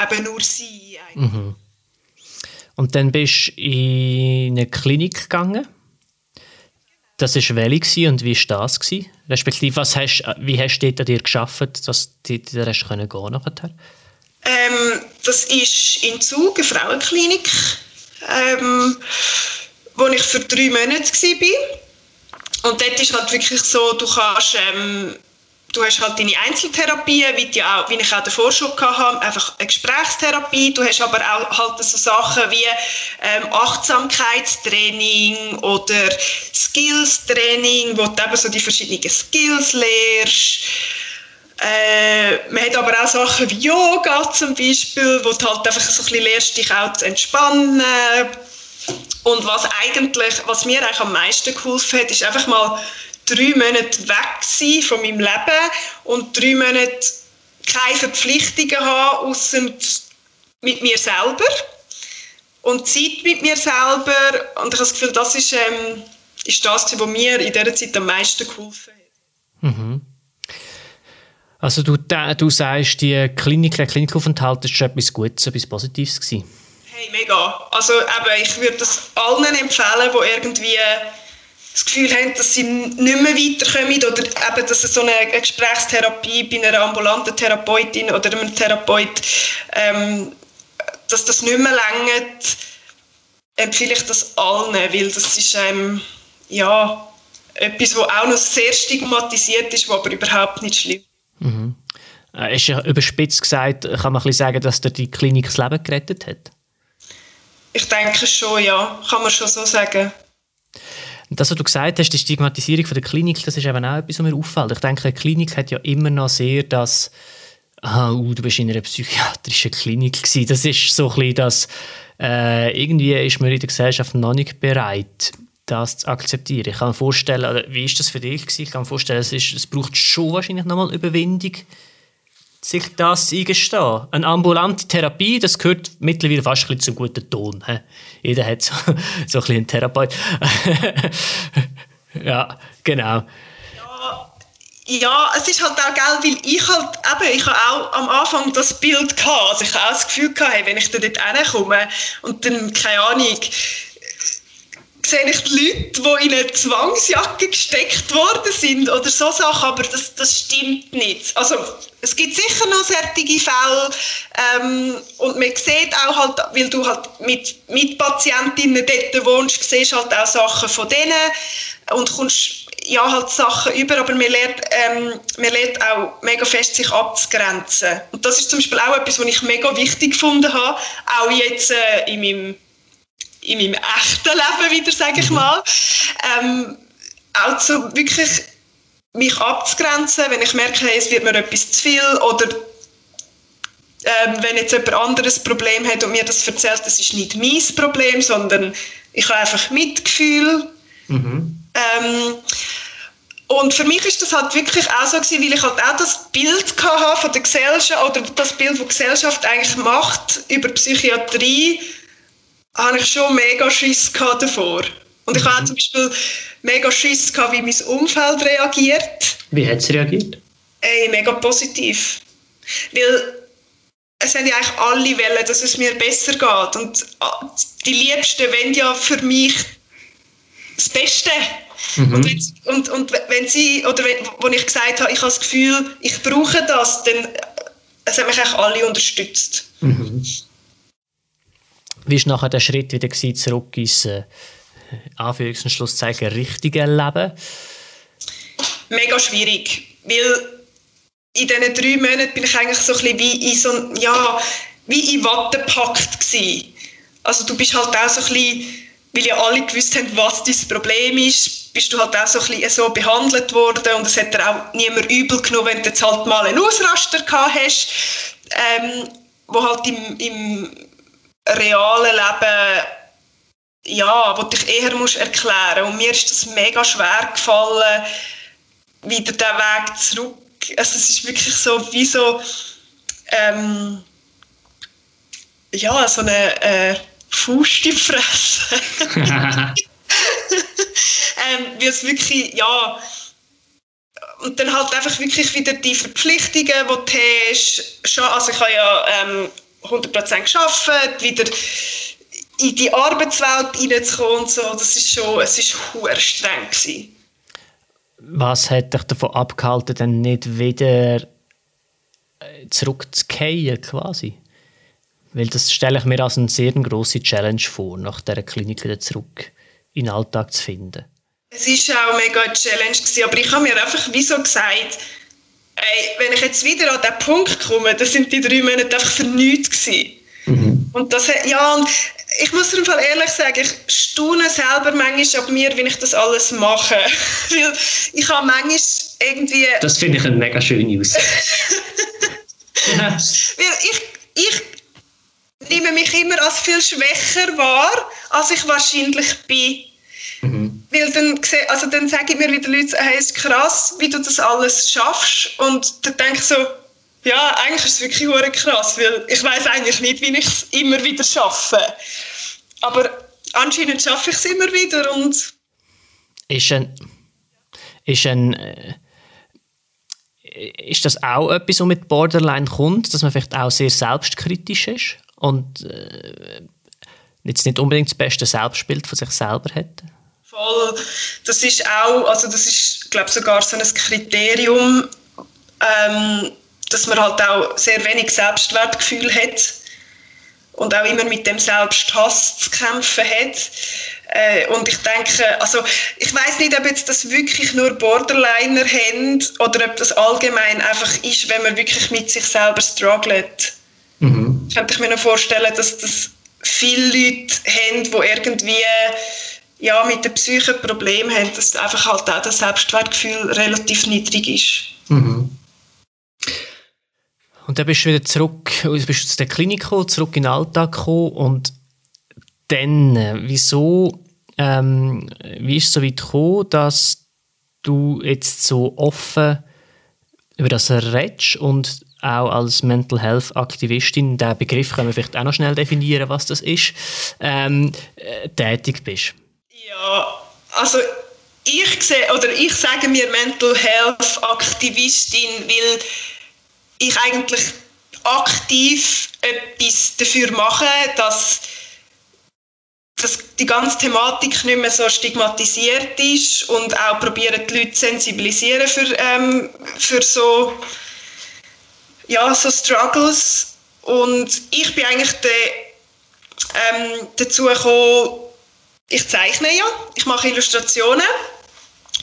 eben nur sie. Mhm. Und dann bist du in eine Klinik gegangen. Das war welche und wie war das? Gewesen? Respektive, was hast, wie hast du dort an dir geschafft, dass du da hast gehen nachher? Ähm, das ist in Zug, eine Frauenklinik, ähm, wo ich für drei Monate war. Und dort ist halt wirklich so, du kannst ähm, du hast halt deine Einzeltherapie, wie, die auch, wie ich auch davor schon hatte, einfach eine Gesprächstherapie. Du hast aber auch halt so Sachen wie ähm, Achtsamkeitstraining oder Skills-Training, wo du eben so die verschiedenen Skills lernst. Äh, man hat aber auch Sachen wie Yoga zum Beispiel, wo du halt einfach so ein bisschen lernst, dich auch zu entspannen. Und was eigentlich, was mir eigentlich am meisten geholfen hat, ist einfach mal drei Monate weg sein von meinem Leben und drei Monate keine Verpflichtungen haben, außer mit mir selber und Zeit mit mir selber. Und ich habe das Gefühl, das ist, ähm, ist das, was mir in dieser Zeit am meisten geholfen hat. Mhm. Also du, du sagst, die Klinik, der Klinikaufenthalt ist schon etwas Gutes, etwas Positives gewesen? Hey, mega. Also eben, ich würde das allen empfehlen, die irgendwie das Gefühl haben, dass sie nicht mehr weiterkommen oder eben, dass so eine Gesprächstherapie bei einer ambulanten Therapeutin oder einem Therapeut, ähm, dass das nicht mehr längert, empfehle ich das allen, weil das ist ähm, ja, etwas, was auch noch sehr stigmatisiert ist, was aber überhaupt nicht schlimm ist. Mhm. Äh, ist ja überspitzt gesagt, kann man ein sagen, dass dir die Klinik das Leben gerettet hat? Ich denke schon, ja. Kann man schon so sagen. Das, was du gesagt hast, die Stigmatisierung von der Klinik, das ist eben auch etwas, was mir auffällt. Ich denke, eine Klinik hat ja immer noch sehr das, ah, uh, du bist in einer psychiatrischen Klinik gewesen. Das ist so ein bisschen das, äh, irgendwie ist man in der Gesellschaft noch nicht bereit, das zu akzeptieren. Ich kann mir vorstellen, oder wie ist das für dich gewesen? Ich kann mir vorstellen, es, ist, es braucht schon wahrscheinlich nochmal Überwindung, sich das eingestehen. Eine ambulante Therapie, das gehört mittlerweile fast ein zum guten Ton. He? Jeder hat so, so ein einen Therapeut. (laughs) ja, genau. Ja, es ist halt auch geil, weil ich halt eben, ich habe auch am Anfang das Bild gehabt, also ich habe auch das Gefühl gehabt, wenn ich da dort hinkomme und dann, keine Ahnung, sehe ich die Leute, die in eine Zwangsjacke gesteckt worden sind oder so Sachen, aber das, das stimmt nicht. Also es gibt sicher noch solche Fälle ähm, und man sieht auch halt, weil du halt mit, mit Patientinnen dort wohnst, siehst halt auch Sachen von denen und kommst ja halt Sachen über, aber man lernt, ähm, man lernt auch mega fest sich abzugrenzen. Und das ist zum Beispiel auch etwas, was ich mega wichtig gefunden habe, auch jetzt äh, in meinem in meinem echten Leben wieder, sage ich mhm. mal. Ähm, auch so wirklich mich abzugrenzen, wenn ich merke, hey, es wird mir etwas zu viel oder ähm, wenn jetzt jemand anderes Problem hat und mir das erzählt, das ist nicht mein Problem, sondern ich habe einfach Mitgefühl. Mhm. Ähm, und für mich ist das halt wirklich auch so gewesen, weil ich halt auch das Bild hatte von der Gesellschaft oder das Bild, das die Gesellschaft eigentlich macht über Psychiatrie, habe ich schon mega Schiss davor. Und ich mhm. hatte zum Beispiel mega Schiss gehabt, wie mein Umfeld reagiert. Wie hat es reagiert? Ey, mega positiv. Weil es haben ja eigentlich alle wollen, dass es mir besser geht. Und ah, die Liebsten wollen ja für mich das Beste. Mhm. Und, wenn, und, und wenn sie, oder wenn, wo ich gesagt habe, ich habe das Gefühl, ich brauche das, dann es haben mich eigentlich alle unterstützt. Mhm. Wie war nachher der Schritt wieder gewesen, zurück ins äh, Anführungs- und Schlusszeichen richtige Leben? Mega schwierig, weil in diesen drei Monaten bin ich eigentlich so ein bisschen wie in so ja, wie in Watte gepackt gewesen. Also du bist halt auch so ein bisschen, weil ja alle gewusst haben, was dein Problem ist, bist du halt auch so ein bisschen so behandelt worden und es hat dir auch niemand übel genommen, wenn du jetzt halt mal einen Ausraster gehabt hast, ähm, wo halt im, im realen Leben ja, wo dich eher musst erklären. Und mir ist das mega schwer gefallen, wieder den Weg zurück. Also es ist wirklich so wie so, ähm, ja, so eine äh, Faust (laughs) ähm, wie es wirklich, ja, und dann halt einfach wirklich wieder die Verpflichtungen, die du hast. Also ich habe ja ähm, 100% geschafft, wieder in die Arbeitswelt reinzukommen und so. Das ist schon, es ist streng gewesen was hat dich davon abgehalten, dann nicht wieder äh, zurückzukehren quasi? Weil das stelle ich mir als eine sehr grosse Challenge vor, nach dieser Klinik wieder zurück in den Alltag zu finden. Es war auch mega eine Challenge, gewesen, aber ich habe mir einfach wie so gesagt, ey, wenn ich jetzt wieder an diesen Punkt komme, dann sind die drei Monate einfach für nichts gewesen. Mhm. Und das, ja, und ich muss im Fall ehrlich sagen, ich staune selber manchmal ab mir, wenn ich das alles mache. (laughs) Weil ich habe manchmal irgendwie... Das finde ich eine mega schöne News. (laughs) Weil ich, ich nehme mich immer als viel schwächer wahr, als ich wahrscheinlich bin. Weil dann, also dann sage ich mir wieder Leute, hey, es ist krass, wie du das alles schaffst. Und dann denke ich so, ja, eigentlich ist es wirklich krass, weil ich weiß eigentlich nicht, wie ich es immer wieder schaffe. Aber anscheinend schaffe ich es immer wieder und ist ein ist ein äh, ist das auch etwas, was mit Borderline kommt, dass man vielleicht auch sehr selbstkritisch ist und äh, jetzt nicht unbedingt das beste Selbstbild von sich selber hat? Voll. Das ist auch, also das ist, glaube sogar so ein Kriterium, ähm, dass man halt auch sehr wenig Selbstwertgefühl hat und auch immer mit dem Selbsthass zu kämpfen hat. Äh, und ich denke, also ich weiß nicht, ob jetzt das wirklich nur Borderliner haben oder ob das allgemein einfach ist, wenn man wirklich mit sich selber struggelt. Mhm. Könnte ich mir noch vorstellen, dass das viele Leute haben, die irgendwie ja, mit der Psyche Probleme haben, dass einfach halt auch das Selbstwertgefühl relativ niedrig ist. Mhm. Und dann bist du wieder zurück, bist du zu der Klinik gekommen, zurück in den Alltag gekommen und dann, äh, wieso, ähm, wie ist es so weit gekommen, dass du jetzt so offen über das redest und auch als Mental Health Aktivistin, den Begriff können wir vielleicht auch noch schnell definieren, was das ist, ähm, äh, tätig bist? Ja, also ich sehe, oder ich sage mir Mental Health Aktivistin, weil ich eigentlich aktiv etwas dafür mache, dass, dass die ganze Thematik nicht mehr so stigmatisiert ist und auch probieren die Leute zu sensibilisieren für, ähm, für so, ja, so Struggles. Und ich bin eigentlich de, ähm, dazu gekommen, ich zeichne ja, ich mache Illustrationen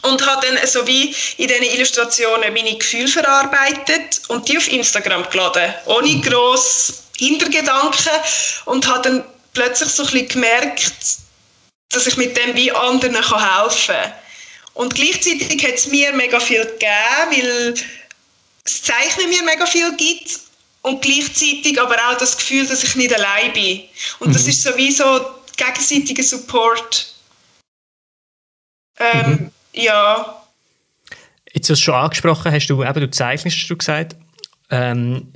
und habe dann so wie in diesen Illustrationen meine Gefühle verarbeitet und die auf Instagram geladen, ohne mhm. gross Hintergedanken und habe dann plötzlich so ein bisschen gemerkt, dass ich mit dem wie anderen helfen kann. Und gleichzeitig hat es mir mega viel gegeben, weil das Zeichnen mir mega viel gibt und gleichzeitig aber auch das Gefühl, dass ich nicht allein bin. Und mhm. das ist sowieso gegenseitiger Support. Ähm, mhm. Ja. Jetzt hast du schon angesprochen, hast du eben, du zeichnest, hast du gesagt. Ähm,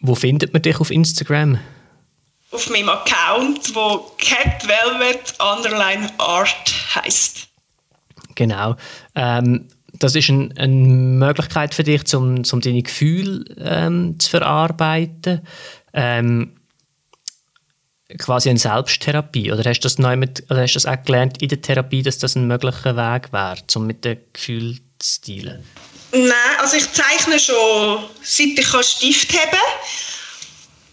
wo findet man dich auf Instagram? Auf meinem Account, wo Cat Velvet Underline Art heißt. Genau. Ähm, das ist ein, eine Möglichkeit für dich, um, um deine Gefühle ähm, zu verarbeiten. Ähm, quasi eine Selbsttherapie? Oder hast du das, neu mit, oder hast das auch gelernt in der Therapie, dass das ein möglicher Weg wäre, um mit dem Gefühl zu dealen? Nein, also ich zeichne schon, seit ich Stift haben kann.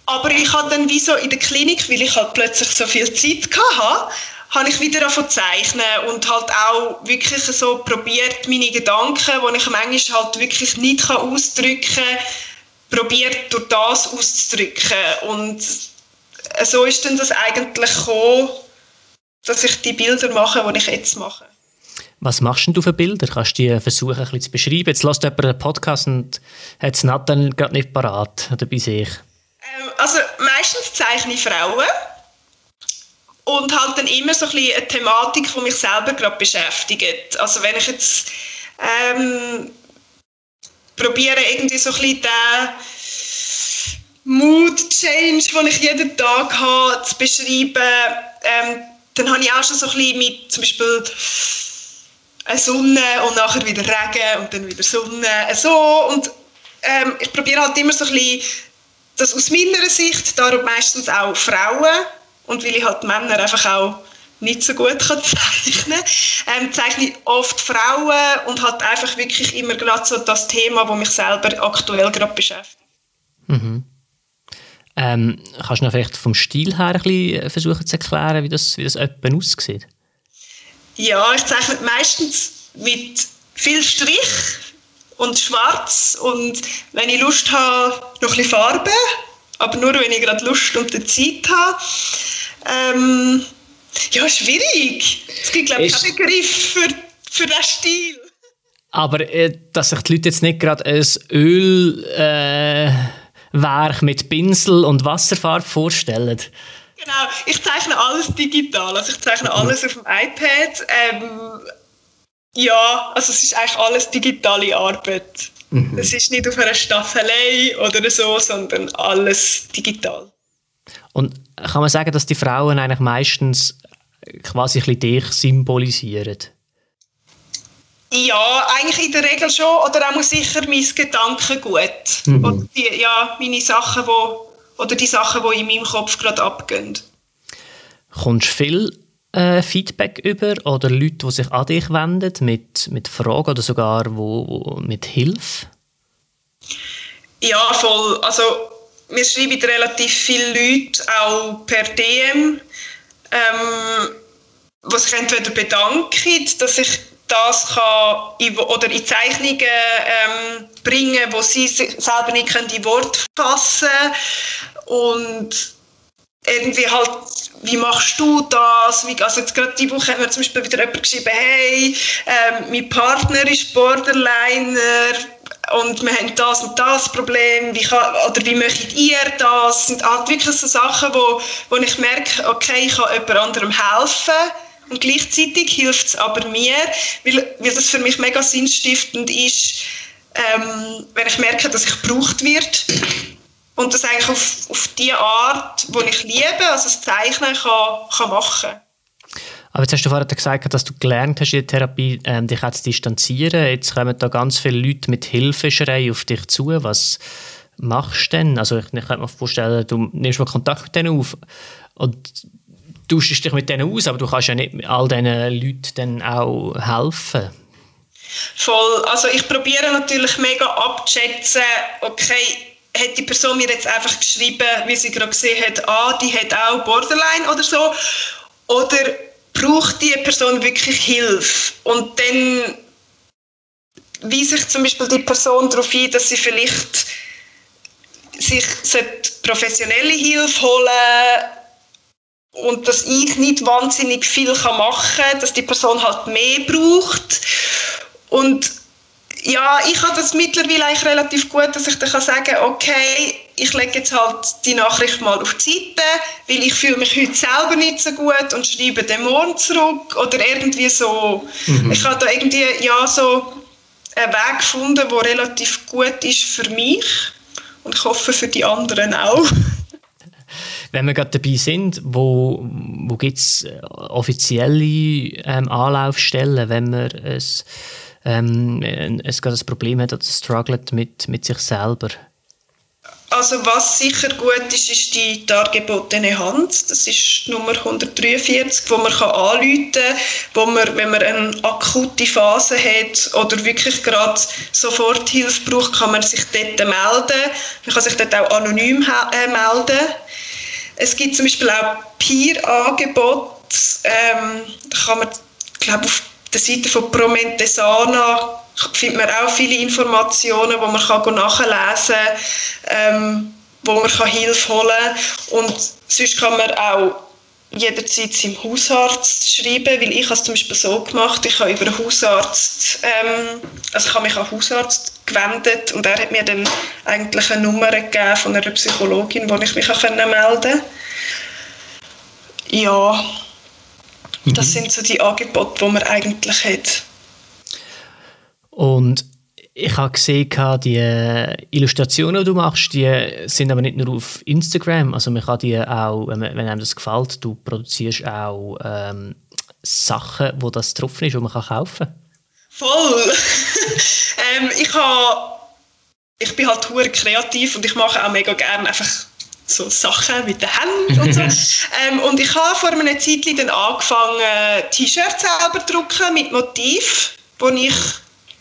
Aber ich habe dann wie so in der Klinik, weil ich halt plötzlich so viel Zeit hatte, habe ich wieder zu zeichnen und halt auch wirklich so probiert, meine Gedanken, die ich manchmal halt wirklich nicht ausdrücken kann, probiert durch das auszudrücken. Und so ist dann das eigentlich gekommen, dass ich die Bilder mache, die ich jetzt mache. Was machst du für Bilder? Kannst du die versuchen, ein bisschen zu beschreiben? Jetzt lässt jemand einen Podcast und hat es Nathan gerade nicht parat oder bei sich. Ähm, also meistens zeichne ich Frauen und halt dann immer so ein bisschen eine Thematik, die mich selber gerade beschäftigt. Also wenn ich jetzt ähm, probiere irgendwie so ein bisschen den Mood Change, den ich jeden Tag habe, zu beschreiben, ähm, dann habe ich auch schon so ein bisschen mit zum Beispiel eine Sonne und nachher wieder Regen und dann wieder Sonne, so und ähm, ich probiere halt immer so ein bisschen das aus meiner Sicht, darum meistens auch Frauen und weil ich halt Männer einfach auch nicht so gut kann (laughs) zeichnen ähm, zeichne ich oft Frauen und halt einfach wirklich immer gerade so das Thema, das mich selber aktuell gerade beschäftigt. Mhm. Ähm, kannst du noch vielleicht vom Stil her ein bisschen versuchen zu erklären, wie das, wie das etwa aussieht? Ja, ich zeichne meistens mit viel Strich und Schwarz und wenn ich Lust habe, noch ein bisschen Farbe, aber nur wenn ich gerade Lust und Zeit habe. Ähm, ja, schwierig. Es gibt, glaube ich, keinen Begriff für, für diesen Stil. Aber äh, dass sich die Leute jetzt nicht gerade ein Ölwerk äh, mit Pinsel und Wasserfarbe vorstellen. Genau, ich zeichne alles digital. Also ich zeichne alles auf dem iPad. Ähm, ja, also es ist eigentlich alles digitale Arbeit. Mhm. Es ist nicht auf einer Staffelei oder so, sondern alles digital. Und kann man sagen, dass die Frauen eigentlich meistens quasi ein bisschen dich symbolisieren? Ja, eigentlich in der Regel schon. Oder auch sicher mein Gedankengut. Mhm. Oder die, ja, meine Sachen, wo, oder die Sachen, die in meinem Kopf gerade abgehen. Kommst du viel äh, Feedback über oder Leute, die sich an dich wenden mit, mit Fragen oder sogar wo, wo mit Hilfe? Ja, voll. Also mir schreiben relativ viele Leute auch per DM, ähm, die sich entweder bedanken, dass ich das kann oder in Zeichnungen ähm, bringen, wo sie selber nicht in Wort fassen können. und irgendwie halt, wie machst du das? Wie, also jetzt gerade diese Woche hat mir zum Beispiel wieder jemand geschrieben, hey, ähm, mein Partner ist Borderliner, und wir haben das und das Problem, wie kann, oder wie möchtet ihr das? Das sind halt wirklich so Sachen, wo, wo ich merke, okay, ich kann jemand anderem helfen und gleichzeitig hilft es aber mir, weil, weil das für mich mega sinnstiftend ist, ähm, wenn ich merke, dass ich gebraucht wird und das eigentlich auf, auf die Art, die ich liebe, also das Zeichnen kann, kann machen aber jetzt hast du vorhin gesagt, dass du gelernt hast in der Therapie, ähm, dich zu distanzieren. Jetzt kommen da ganz viele Leute mit Hilfeschrei auf dich zu. Was machst du denn? Also ich, ich kann mir vorstellen, du nimmst mal Kontakt mit denen auf und tauschst dich mit denen aus, aber du kannst ja nicht all diesen Leuten dann auch helfen. Voll. Also ich probiere natürlich mega abzuschätzen, okay, hat die Person mir jetzt einfach geschrieben, wie sie gerade gesehen hat, ah, die hat auch Borderline oder so. Oder braucht die Person wirklich Hilfe? Und dann weise ich zum Beispiel die Person darauf ein, dass sie vielleicht sich professionelle Hilfe holen und dass ich nicht wahnsinnig viel machen kann, dass die Person halt mehr braucht. Und ja, ich habe das mittlerweile eigentlich relativ gut, dass ich dann kann sagen okay, ich lege jetzt halt die Nachricht mal auf die Seite, weil ich fühle mich heute selber nicht so gut und schreibe den morgen zurück oder irgendwie so. Mhm. Ich habe da irgendwie ja so einen Weg gefunden, der relativ gut ist für mich und ich hoffe für die anderen auch. Wenn wir gerade dabei sind, wo, wo gibt es offizielle ähm, Anlaufstellen, wenn man es ähm, es gerade ein Problem hat oder struggelt mit, mit sich selber? Also was sicher gut ist, ist die dargebotene Hand. Das ist Nummer 143, wo man anrufen kann, wo man, wenn man eine akute Phase hat oder wirklich gerade sofort Hilfe braucht, kann man sich dort melden. Man kann sich dort auch anonym äh, melden. Es gibt zum Beispiel auch Peer-Angebote. Ähm, da kann man, glaube auf der Seite von Promentesana findet man auch viele Informationen, wo man kann nachlesen kann, ähm, wo man kann Hilfe holen kann. Und sonst kann man auch jederzeit seinem Hausarzt schreiben, weil ich habe es zum Beispiel so gemacht, ich habe über einen Hausarzt, ähm, also ich habe mich an einen Hausarzt gewendet und er hat mir dann eigentlich eine Nummer gegeben von einer Psychologin, wo ich mich auch melden konnte. Ja, das mhm. sind so die Angebote, die man eigentlich hat. Und ich habe gesehen, die Illustrationen, die du machst, die sind aber nicht nur auf Instagram. Also man kann die auch, wenn, einem das gefällt, du produzierst auch ähm, Sachen, wo das drauf ist, die man kaufen kann. Voll! (laughs) ähm, ich, habe, ich bin halt hure kreativ und ich mache auch mega gerne einfach so Sachen mit den Händen und so. (laughs) ähm, und ich habe vor einer Zeit dann angefangen, T-Shirts selber zu drucken mit Motiv, die ich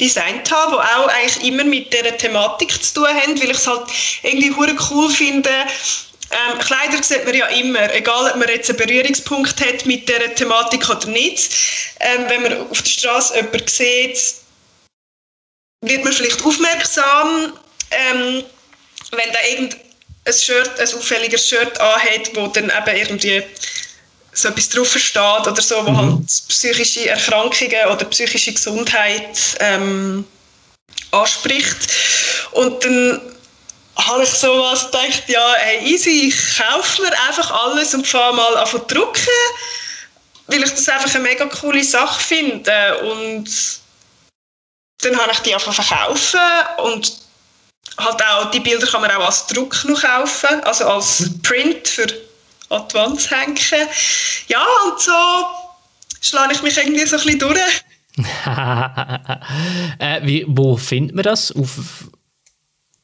designt habe, die auch eigentlich immer mit dieser Thematik zu tun haben, weil ich es halt irgendwie cool finde, ähm, Kleider sieht man ja immer, egal ob man jetzt einen Berührungspunkt hat mit dieser Thematik oder nicht. Ähm, wenn man auf der Straße jemanden sieht, wird man vielleicht aufmerksam, ähm, wenn da irgendein ein Shirt, ein auffälliges Shirt anhat, wo dann eben irgendwie so etwas drauf steht oder so, wo mhm. halt psychische Erkrankungen oder psychische Gesundheit ähm, anspricht. Und dann habe ich so was gedacht, ja, hey, easy, ich kaufe mir einfach alles und fange mal an zu drucken, weil ich das einfach eine mega coole Sache finde. Und dann habe ich die einfach verkaufen und halt auch, die Bilder kann man auch als Druck noch kaufen, also als Print für an die Wand hängen. Ja, und so schlage ich mich irgendwie so ein bisschen durch. (laughs) äh, wie, wo findet man das? Auf,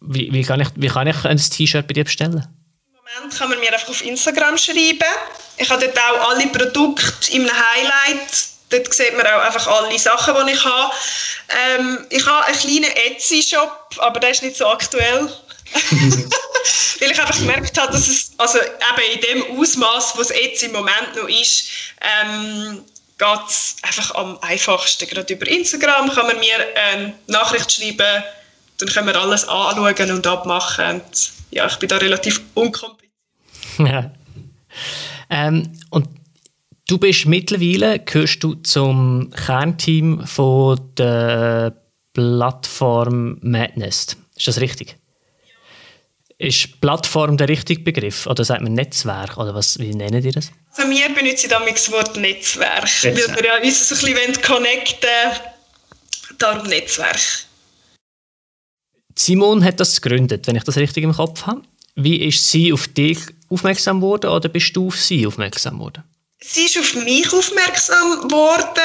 wie, wie, kann ich, wie kann ich ein T-Shirt bei dir bestellen? Im Moment kann man mir einfach auf Instagram schreiben. Ich habe dort auch alle Produkte einem Highlight dort sieht man auch einfach alle Sachen, die ich habe. Ähm, ich habe einen kleinen Etsy-Shop, aber der ist nicht so aktuell. (laughs) Weil ich einfach gemerkt habe, dass es also eben in dem Ausmaß, was es jetzt im Moment noch ist, ähm, geht es einfach am einfachsten. Gerade über Instagram kann man mir eine Nachricht schreiben, dann können wir alles anschauen und abmachen. Und ja, ich bin da relativ unkompliziert. (laughs) Ja. Ähm, und Du bist mittlerweile, gehörst du zum Kernteam von der Plattform Madness. Ist das richtig? Ist Plattform der richtige Begriff? Oder sagt man Netzwerk? Oder was, wie nennen die das? Also wir benutzen damit das Wort Netzwerk. Netzwerk. Weil wir ja uns so ein bisschen connecten darum Netzwerk. Simon hat das gegründet, wenn ich das richtig im Kopf habe. Wie ist sie auf dich aufmerksam geworden oder bist du auf sie aufmerksam geworden? Sie ist auf mich aufmerksam geworden,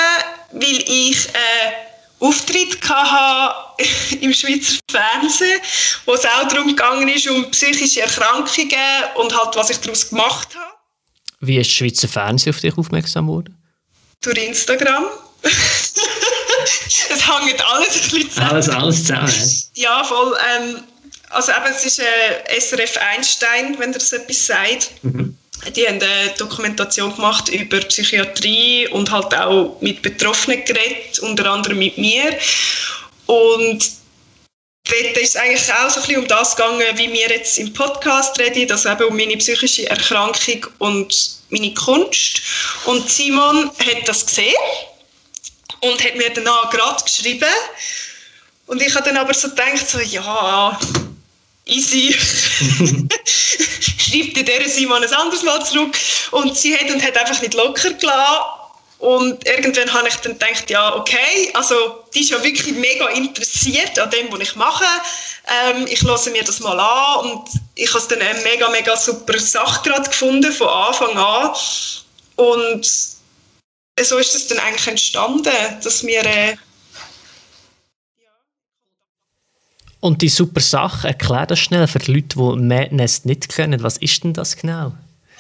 weil ich einen Auftritt hatte (laughs) im Schweizer Fernsehen, wo es auch darum gegangen ist, um psychische Erkrankungen und halt, was ich daraus gemacht habe. Wie ist das Schweizer Fernsehen auf dich aufmerksam geworden? Durch Instagram. (laughs) es hängt alles ein bisschen zusammen. Alles, alles zusammen. Ja, voll. Ähm, also eben, es ist äh, SRF Einstein, wenn ihr das etwas sagt. Mhm die haben eine Dokumentation gemacht über Psychiatrie und halt auch mit Betroffenen geredet, unter anderem mit mir. Und dort ist es eigentlich auch so ein bisschen um das gegangen, wie wir jetzt im Podcast reden, also eben um meine psychische Erkrankung und meine Kunst. Und Simon hat das gesehen und hat mir danach gerade geschrieben Und ich habe dann aber so gedacht, so, ja, easy. (laughs) (laughs) Schreibt dir dieser Simon ein anderes Mal zurück. Und sie hat und hat einfach nicht locker gelassen. Und irgendwann habe ich dann gedacht, ja, okay, also die ist ja wirklich mega interessiert an dem, was ich mache. Ähm, ich lasse mir das mal an und ich habe dann eine mega, mega super Sache gerade gefunden, von Anfang an. Und so ist es dann eigentlich entstanden, dass wir... Äh, und die super Sache, erklär das schnell für die Leute, die Madness nicht kennen. Was ist denn das genau?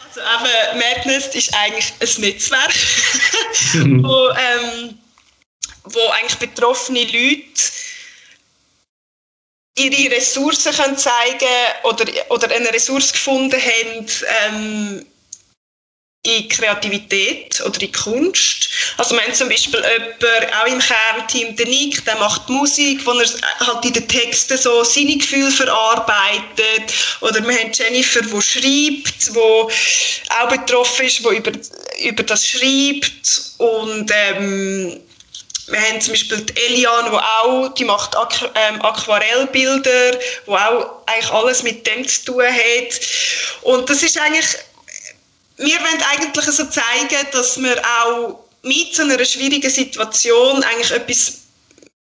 Also eben, Madness ist eigentlich ein Netzwerk, (laughs) wo, ähm, wo eigentlich betroffene Leute ihre Ressourcen können zeigen oder, oder eine Ressource gefunden haben, ähm, in Kreativität oder in Kunst. Also wir haben zum Beispiel jemanden, auch im Kernteam, der Nick, der macht Musik, wo er halt in den Texten so seine Gefühle verarbeitet. Oder wir haben Jennifer, die schreibt, die auch betroffen ist, die über, über das schreibt. Und ähm, wir haben zum Beispiel die Eliane, die auch, die macht Aqu ähm, Aquarellbilder, die auch eigentlich alles mit dem zu tun hat. Und das ist eigentlich wir wollen eigentlich so zeigen, dass wir auch mit so einer schwierigen Situation eigentlich etwas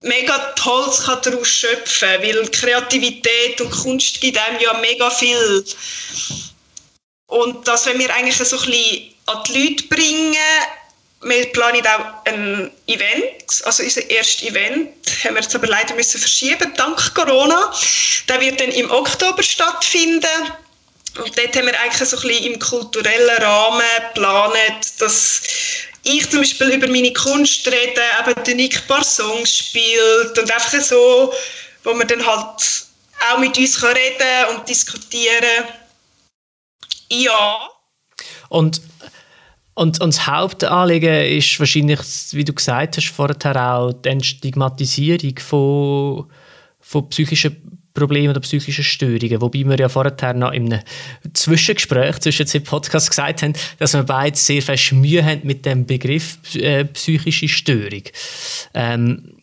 mega Tolles daraus schöpfen kann, weil Kreativität und Kunst gibt einem ja mega viel. Und das wenn wir eigentlich so ein bisschen an die Leute bringen. Wir planen auch ein Event, also unser erstes Event, haben wir jetzt aber leider müssen verschieben, dank Corona. Der wird dann im Oktober stattfinden. Und dort haben wir eigentlich so ein bisschen im kulturellen Rahmen geplant, dass ich zum Beispiel über meine Kunst rede, eben Nick ein paar Songs spielt und einfach so, wo man dann halt auch mit uns reden und diskutieren Ja. Und, und, und das Hauptanliegen ist wahrscheinlich, wie du gesagt hast vorher auch, die Entstigmatisierung von, von psychischen Probleme oder psychische Störungen. Wobei wir ja vorher noch in einem Zwischengespräch zwischen zwei Podcasts gesagt haben, dass wir beide sehr fest Mühe haben mit dem Begriff äh, psychische Störung. Ähm,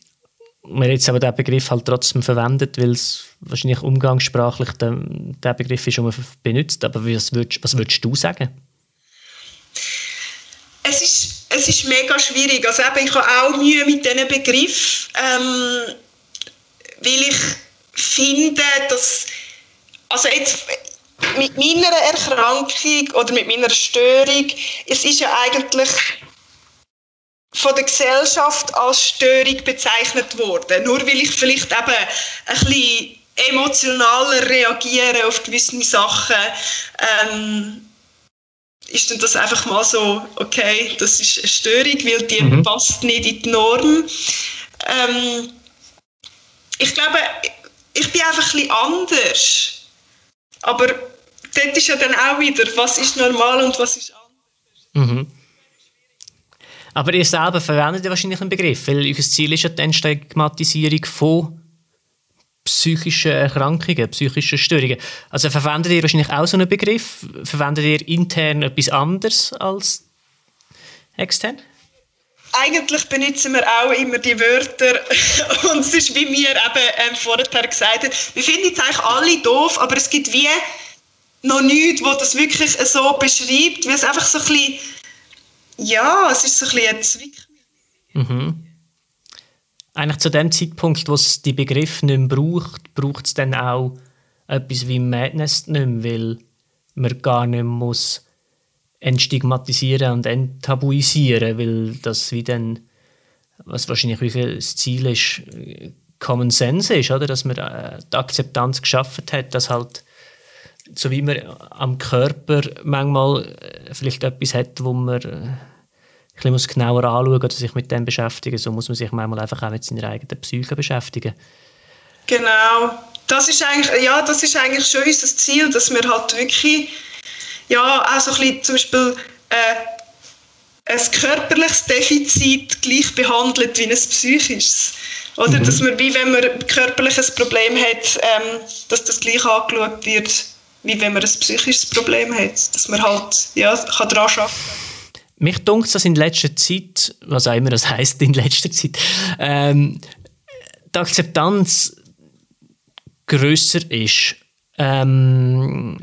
wir jetzt aber den Begriff halt trotzdem verwendet, weil es wahrscheinlich umgangssprachlich der, der Begriff ist, den man benutzt. Aber was würdest, was würdest du sagen? Es ist, es ist mega schwierig. Also eben, ich habe auch Mühe mit diesem Begriff, ähm, weil ich finde, dass also jetzt mit meiner Erkrankung oder mit meiner Störung, es ist ja eigentlich von der Gesellschaft als Störung bezeichnet worden. Nur weil ich vielleicht eben ein bisschen emotionaler reagiere auf gewisse Sachen, ähm, ist dann das einfach mal so, okay, das ist eine Störung, weil die mhm. passt nicht in die Norm. Ähm, ich glaube, ich bin einfach ein bisschen anders. Aber dort ist ja dann auch wieder, was ist normal und was ist anders. Mhm. Aber ihr selber verwendet ja wahrscheinlich einen Begriff, weil euer Ziel ist ja die Entstigmatisierung von psychischen Erkrankungen, psychischen Störungen. Also verwendet ihr wahrscheinlich auch so einen Begriff? Verwendet ihr intern etwas anderes als extern? Eigentlich benutzen wir auch immer die Wörter (laughs) und es ist wie wir eben ähm, vorher gesagt haben, wir finden es eigentlich alle doof, aber es gibt wie noch nichts, wo das wirklich so beschreibt, weil es einfach so ein bisschen, ja, es ist so ein bisschen ein Zwick. Mhm. Eigentlich zu dem Zeitpunkt, wo es die Begriffe nicht mehr braucht, braucht es dann auch etwas wie Madness nicht mehr, weil man gar nicht muss entstigmatisieren und enttabuisieren, weil das wie dann, was wahrscheinlich das Ziel ist, Common Sense ist, oder? dass man äh, die Akzeptanz geschaffen hat, dass halt so wie man am Körper manchmal äh, vielleicht etwas hat, wo man äh, ein bisschen genauer anschauen oder sich mit dem beschäftigen, so muss man sich manchmal einfach auch mit seiner eigenen Psyche beschäftigen. Genau, das ist eigentlich, ja, das ist eigentlich schon unser Ziel, dass wir halt wirklich ja, auch so ein bisschen zum Beispiel äh, ein körperliches Defizit gleich behandelt wie ein psychisches. Oder mhm. dass man, wie wenn man ein körperliches Problem hat, ähm, dass das gleich angeschaut wird, wie wenn man ein psychisches Problem hat. Dass man halt ja, kann daran arbeiten kann. Mich dunkt dass in letzter Zeit, was auch immer das heisst in letzter Zeit, ähm, die Akzeptanz grösser ist, ähm,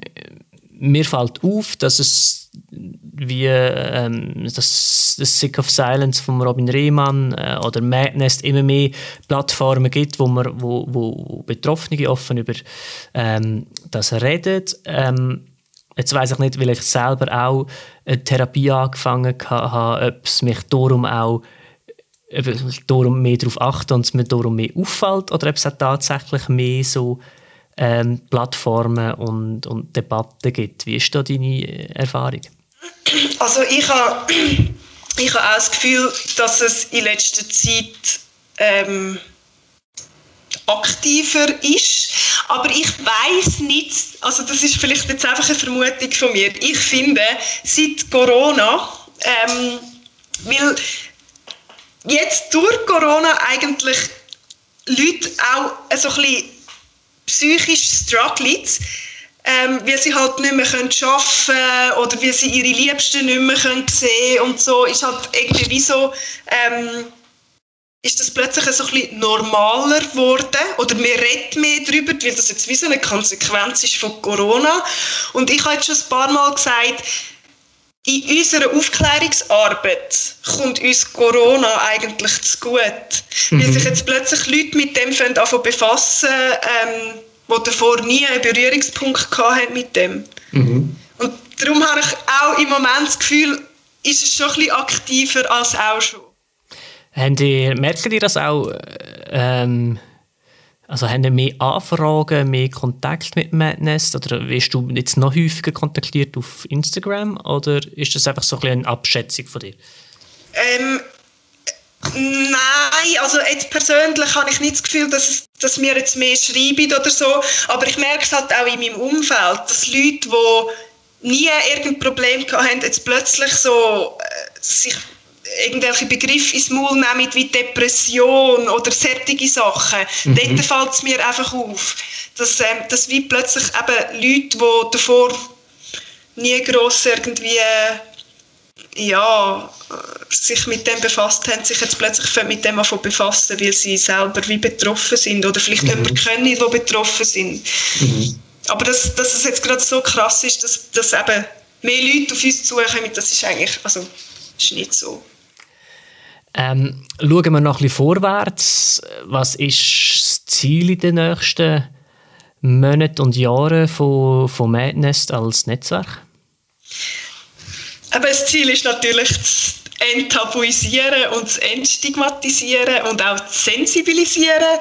mir fällt auf, dass es wie ähm, das, das Sick of Silence von Robin Rehmann äh, oder Madness immer mehr Plattformen gibt, wo, man, wo, wo Betroffene offen über ähm, das reden. Ähm, jetzt weiß ich nicht, weil ich selber auch eine Therapie angefangen habe, ob es mich darum auch darum mehr darauf achte und es mir darum mehr auffällt oder ob es tatsächlich mehr so ähm, Plattformen und, und Debatten gibt. Wie ist da deine Erfahrung? Also ich habe, (clears throat) ich habe auch das Gefühl, dass es in letzter Zeit ähm, aktiver ist. Aber ich weiß nicht, also das ist vielleicht jetzt einfach eine Vermutung von mir. Ich finde, seit Corona, ähm, weil jetzt durch Corona eigentlich Leute auch so ein bisschen psychisch strugglen, ähm, weil sie halt nicht mehr arbeiten können oder weil sie ihre Liebsten nicht mehr sehen können und so, ist halt irgendwie wie so, ähm, ist das plötzlich so ein bisschen normaler geworden oder wir reden mehr darüber, weil das jetzt wie so eine Konsequenz ist von Corona. Und ich habe jetzt schon ein paar Mal gesagt, in unserer Aufklärungsarbeit kommt uns Corona eigentlich zu gut. Mhm. Weil sich jetzt plötzlich Leute mit dem befassen, ähm, die davor nie einen Berührungspunkt hatten mit dem. Mhm. Und darum habe ich auch im Moment das Gefühl, ist es schon ein bisschen aktiver als auch schon. Haben die, merken die das auch, ähm, also haben die mehr Anfragen, mehr Kontakt mit Madness? Oder wirst du jetzt noch häufiger kontaktiert auf Instagram? Oder ist das einfach so ein eine Abschätzung von dir? Ähm, Nein, also jetzt persönlich habe ich nicht das Gefühl, dass, dass mir jetzt mehr schreiben oder so, aber ich merke es halt auch in meinem Umfeld, dass Leute, die nie irgendein Problem hatten, jetzt plötzlich so äh, sich irgendwelche Begriffe ins Maul nehmen wie Depression oder solche Sachen. Mhm. Dort fällt es mir einfach auf, dass, ähm, dass wie plötzlich eben Leute, die davor nie gross irgendwie ja, sich mit dem befasst haben, sich jetzt plötzlich mit dem befassen, weil sie selber wie betroffen sind oder vielleicht mhm. jemanden kennen, die betroffen sind. Mhm. Aber dass, dass es jetzt gerade so krass ist, dass, dass eben mehr Leute auf uns zukommen, das ist eigentlich, also, ist nicht so. Ähm, schauen wir noch ein bisschen vorwärts. Was ist das Ziel in den nächsten Monaten und Jahren von, von Madness als Netzwerk? Aber das Ziel ist natürlich das enttabuisieren und das entstigmatisieren und auch das sensibilisieren.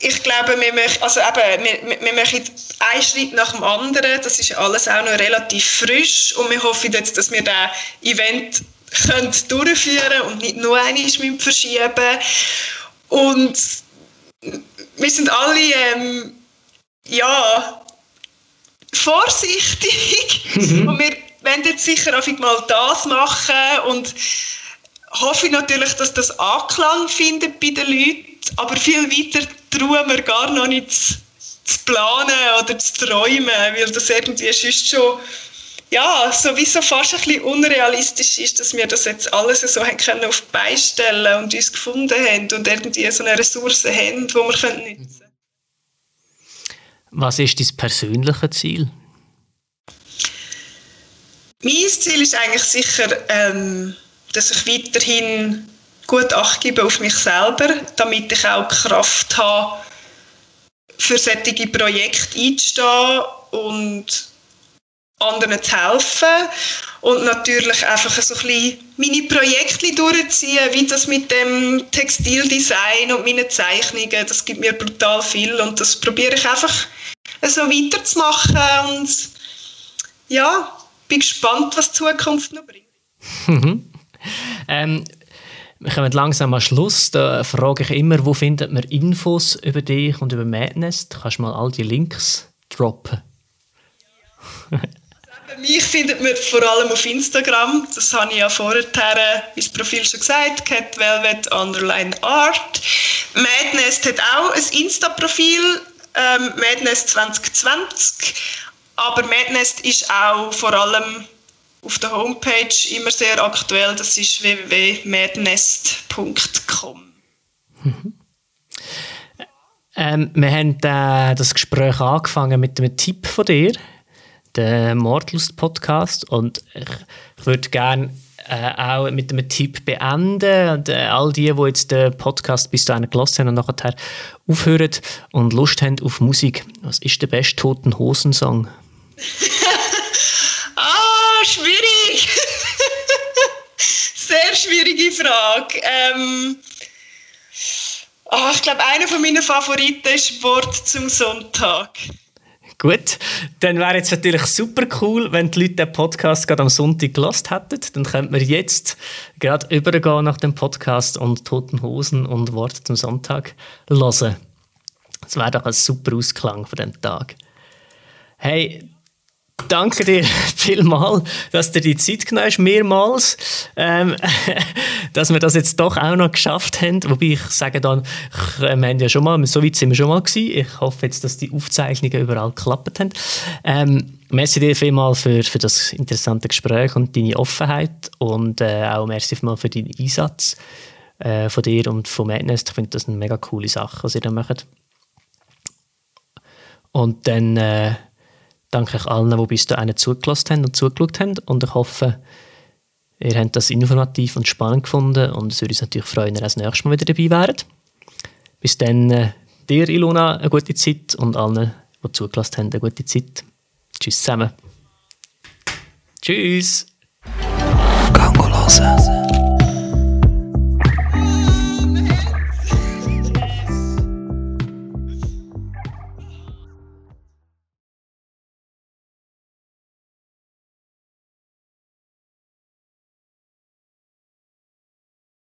Ich glaube, wir möchten, also eben, wir, wir machen einen Schritt nach dem anderen. Das ist alles auch noch relativ frisch und wir hoffen jetzt, dass wir das Event können durchführen und nicht nur einmal verschieben. Und wir sind alle ähm, ja, vorsichtig. Mhm. und wir wollen jetzt sicher auch mal das machen und hoffe natürlich, dass das Anklang findet bei den Leuten, aber viel weiter trauen wir gar noch nicht zu, zu planen oder zu träumen, weil das irgendwie sonst schon ja, sowieso fast ein bisschen unrealistisch ist, dass wir das jetzt alles so haben können auf die Beine stellen und uns gefunden haben und irgendwie so eine Ressource haben, die wir nutzen können. Was ist dein persönliches Ziel? Mein Ziel ist eigentlich sicher, ähm, dass ich weiterhin gut Acht gebe auf mich selber, damit ich auch Kraft habe, für solche Projekte einzustehen und anderen zu helfen und natürlich einfach so ein meine Projekte durchziehen, wie das mit dem Textildesign und meinen Zeichnungen, das gibt mir brutal viel und das probiere ich einfach so weiterzumachen und ja, bin gespannt, was die Zukunft noch bringt. (laughs) Ähm, wir kommen langsam am Schluss. Da frage ich immer, wo findet man Infos über dich und über Madness? Du kannst mal all die Links droppen. Ja. (laughs) Mich findet man vor allem auf Instagram. Das habe ich ja vorher ins Profil schon gesagt. Cat Velvet Underline Art. Madness hat auch ein Insta-Profil. Ähm, Madness 2020. Aber Madness ist auch vor allem auf der Homepage immer sehr aktuell. Das ist www.madnest.com. Ähm, wir haben äh, das Gespräch angefangen mit einem Tipp von dir, dem Mordlust-Podcast. Und ich, ich würde gerne äh, auch mit einem Tipp beenden. Und äh, all die, die jetzt den Podcast bis dahin gelassen haben und nachher aufhören und Lust haben auf Musik. Was ist der beste Toten Hosen-Song? (laughs) ah, schwierig! (laughs) Sehr schwierige Frage. Ähm, oh, ich glaube, einer von meinen Favoriten ist Wort zum Sonntag. Gut, dann wäre jetzt natürlich super cool, wenn die Leute den Podcast gerade am Sonntag gelost hätten. Dann könnten wir jetzt gerade übergehen nach dem Podcast und Toten Hosen und Worte zum Sonntag hören. Das wäre doch ein super Ausklang von dem Tag. Hey, danke dir (laughs) vielmals, dass du die Zeit genommen hast, mehrmals, ähm, (laughs) dass wir das jetzt doch auch noch geschafft haben. Wobei ich sage dann, wir haben ja schon mal, so weit sind wir schon mal gewesen. Ich hoffe jetzt, dass die Aufzeichnungen überall geklappt haben. Ähm, merci dir vielmals für, für das interessante Gespräch und deine Offenheit und äh, auch merci vielmals für deinen Einsatz äh, von dir und von Madness. Ich finde das eine mega coole Sache, was ihr da macht. Und dann äh, danke ich allen, die bis dahin zugelassen haben und zugeschaut haben. Und ich hoffe, ihr habt das informativ und spannend gefunden. Und es würde uns natürlich freuen, wenn ihr das nächste Mal wieder dabei wärt. Bis dann, äh, dir, Ilona, eine gute Zeit und allen, die zugelassen haben, eine gute Zeit. Tschüss zusammen. Tschüss. Gang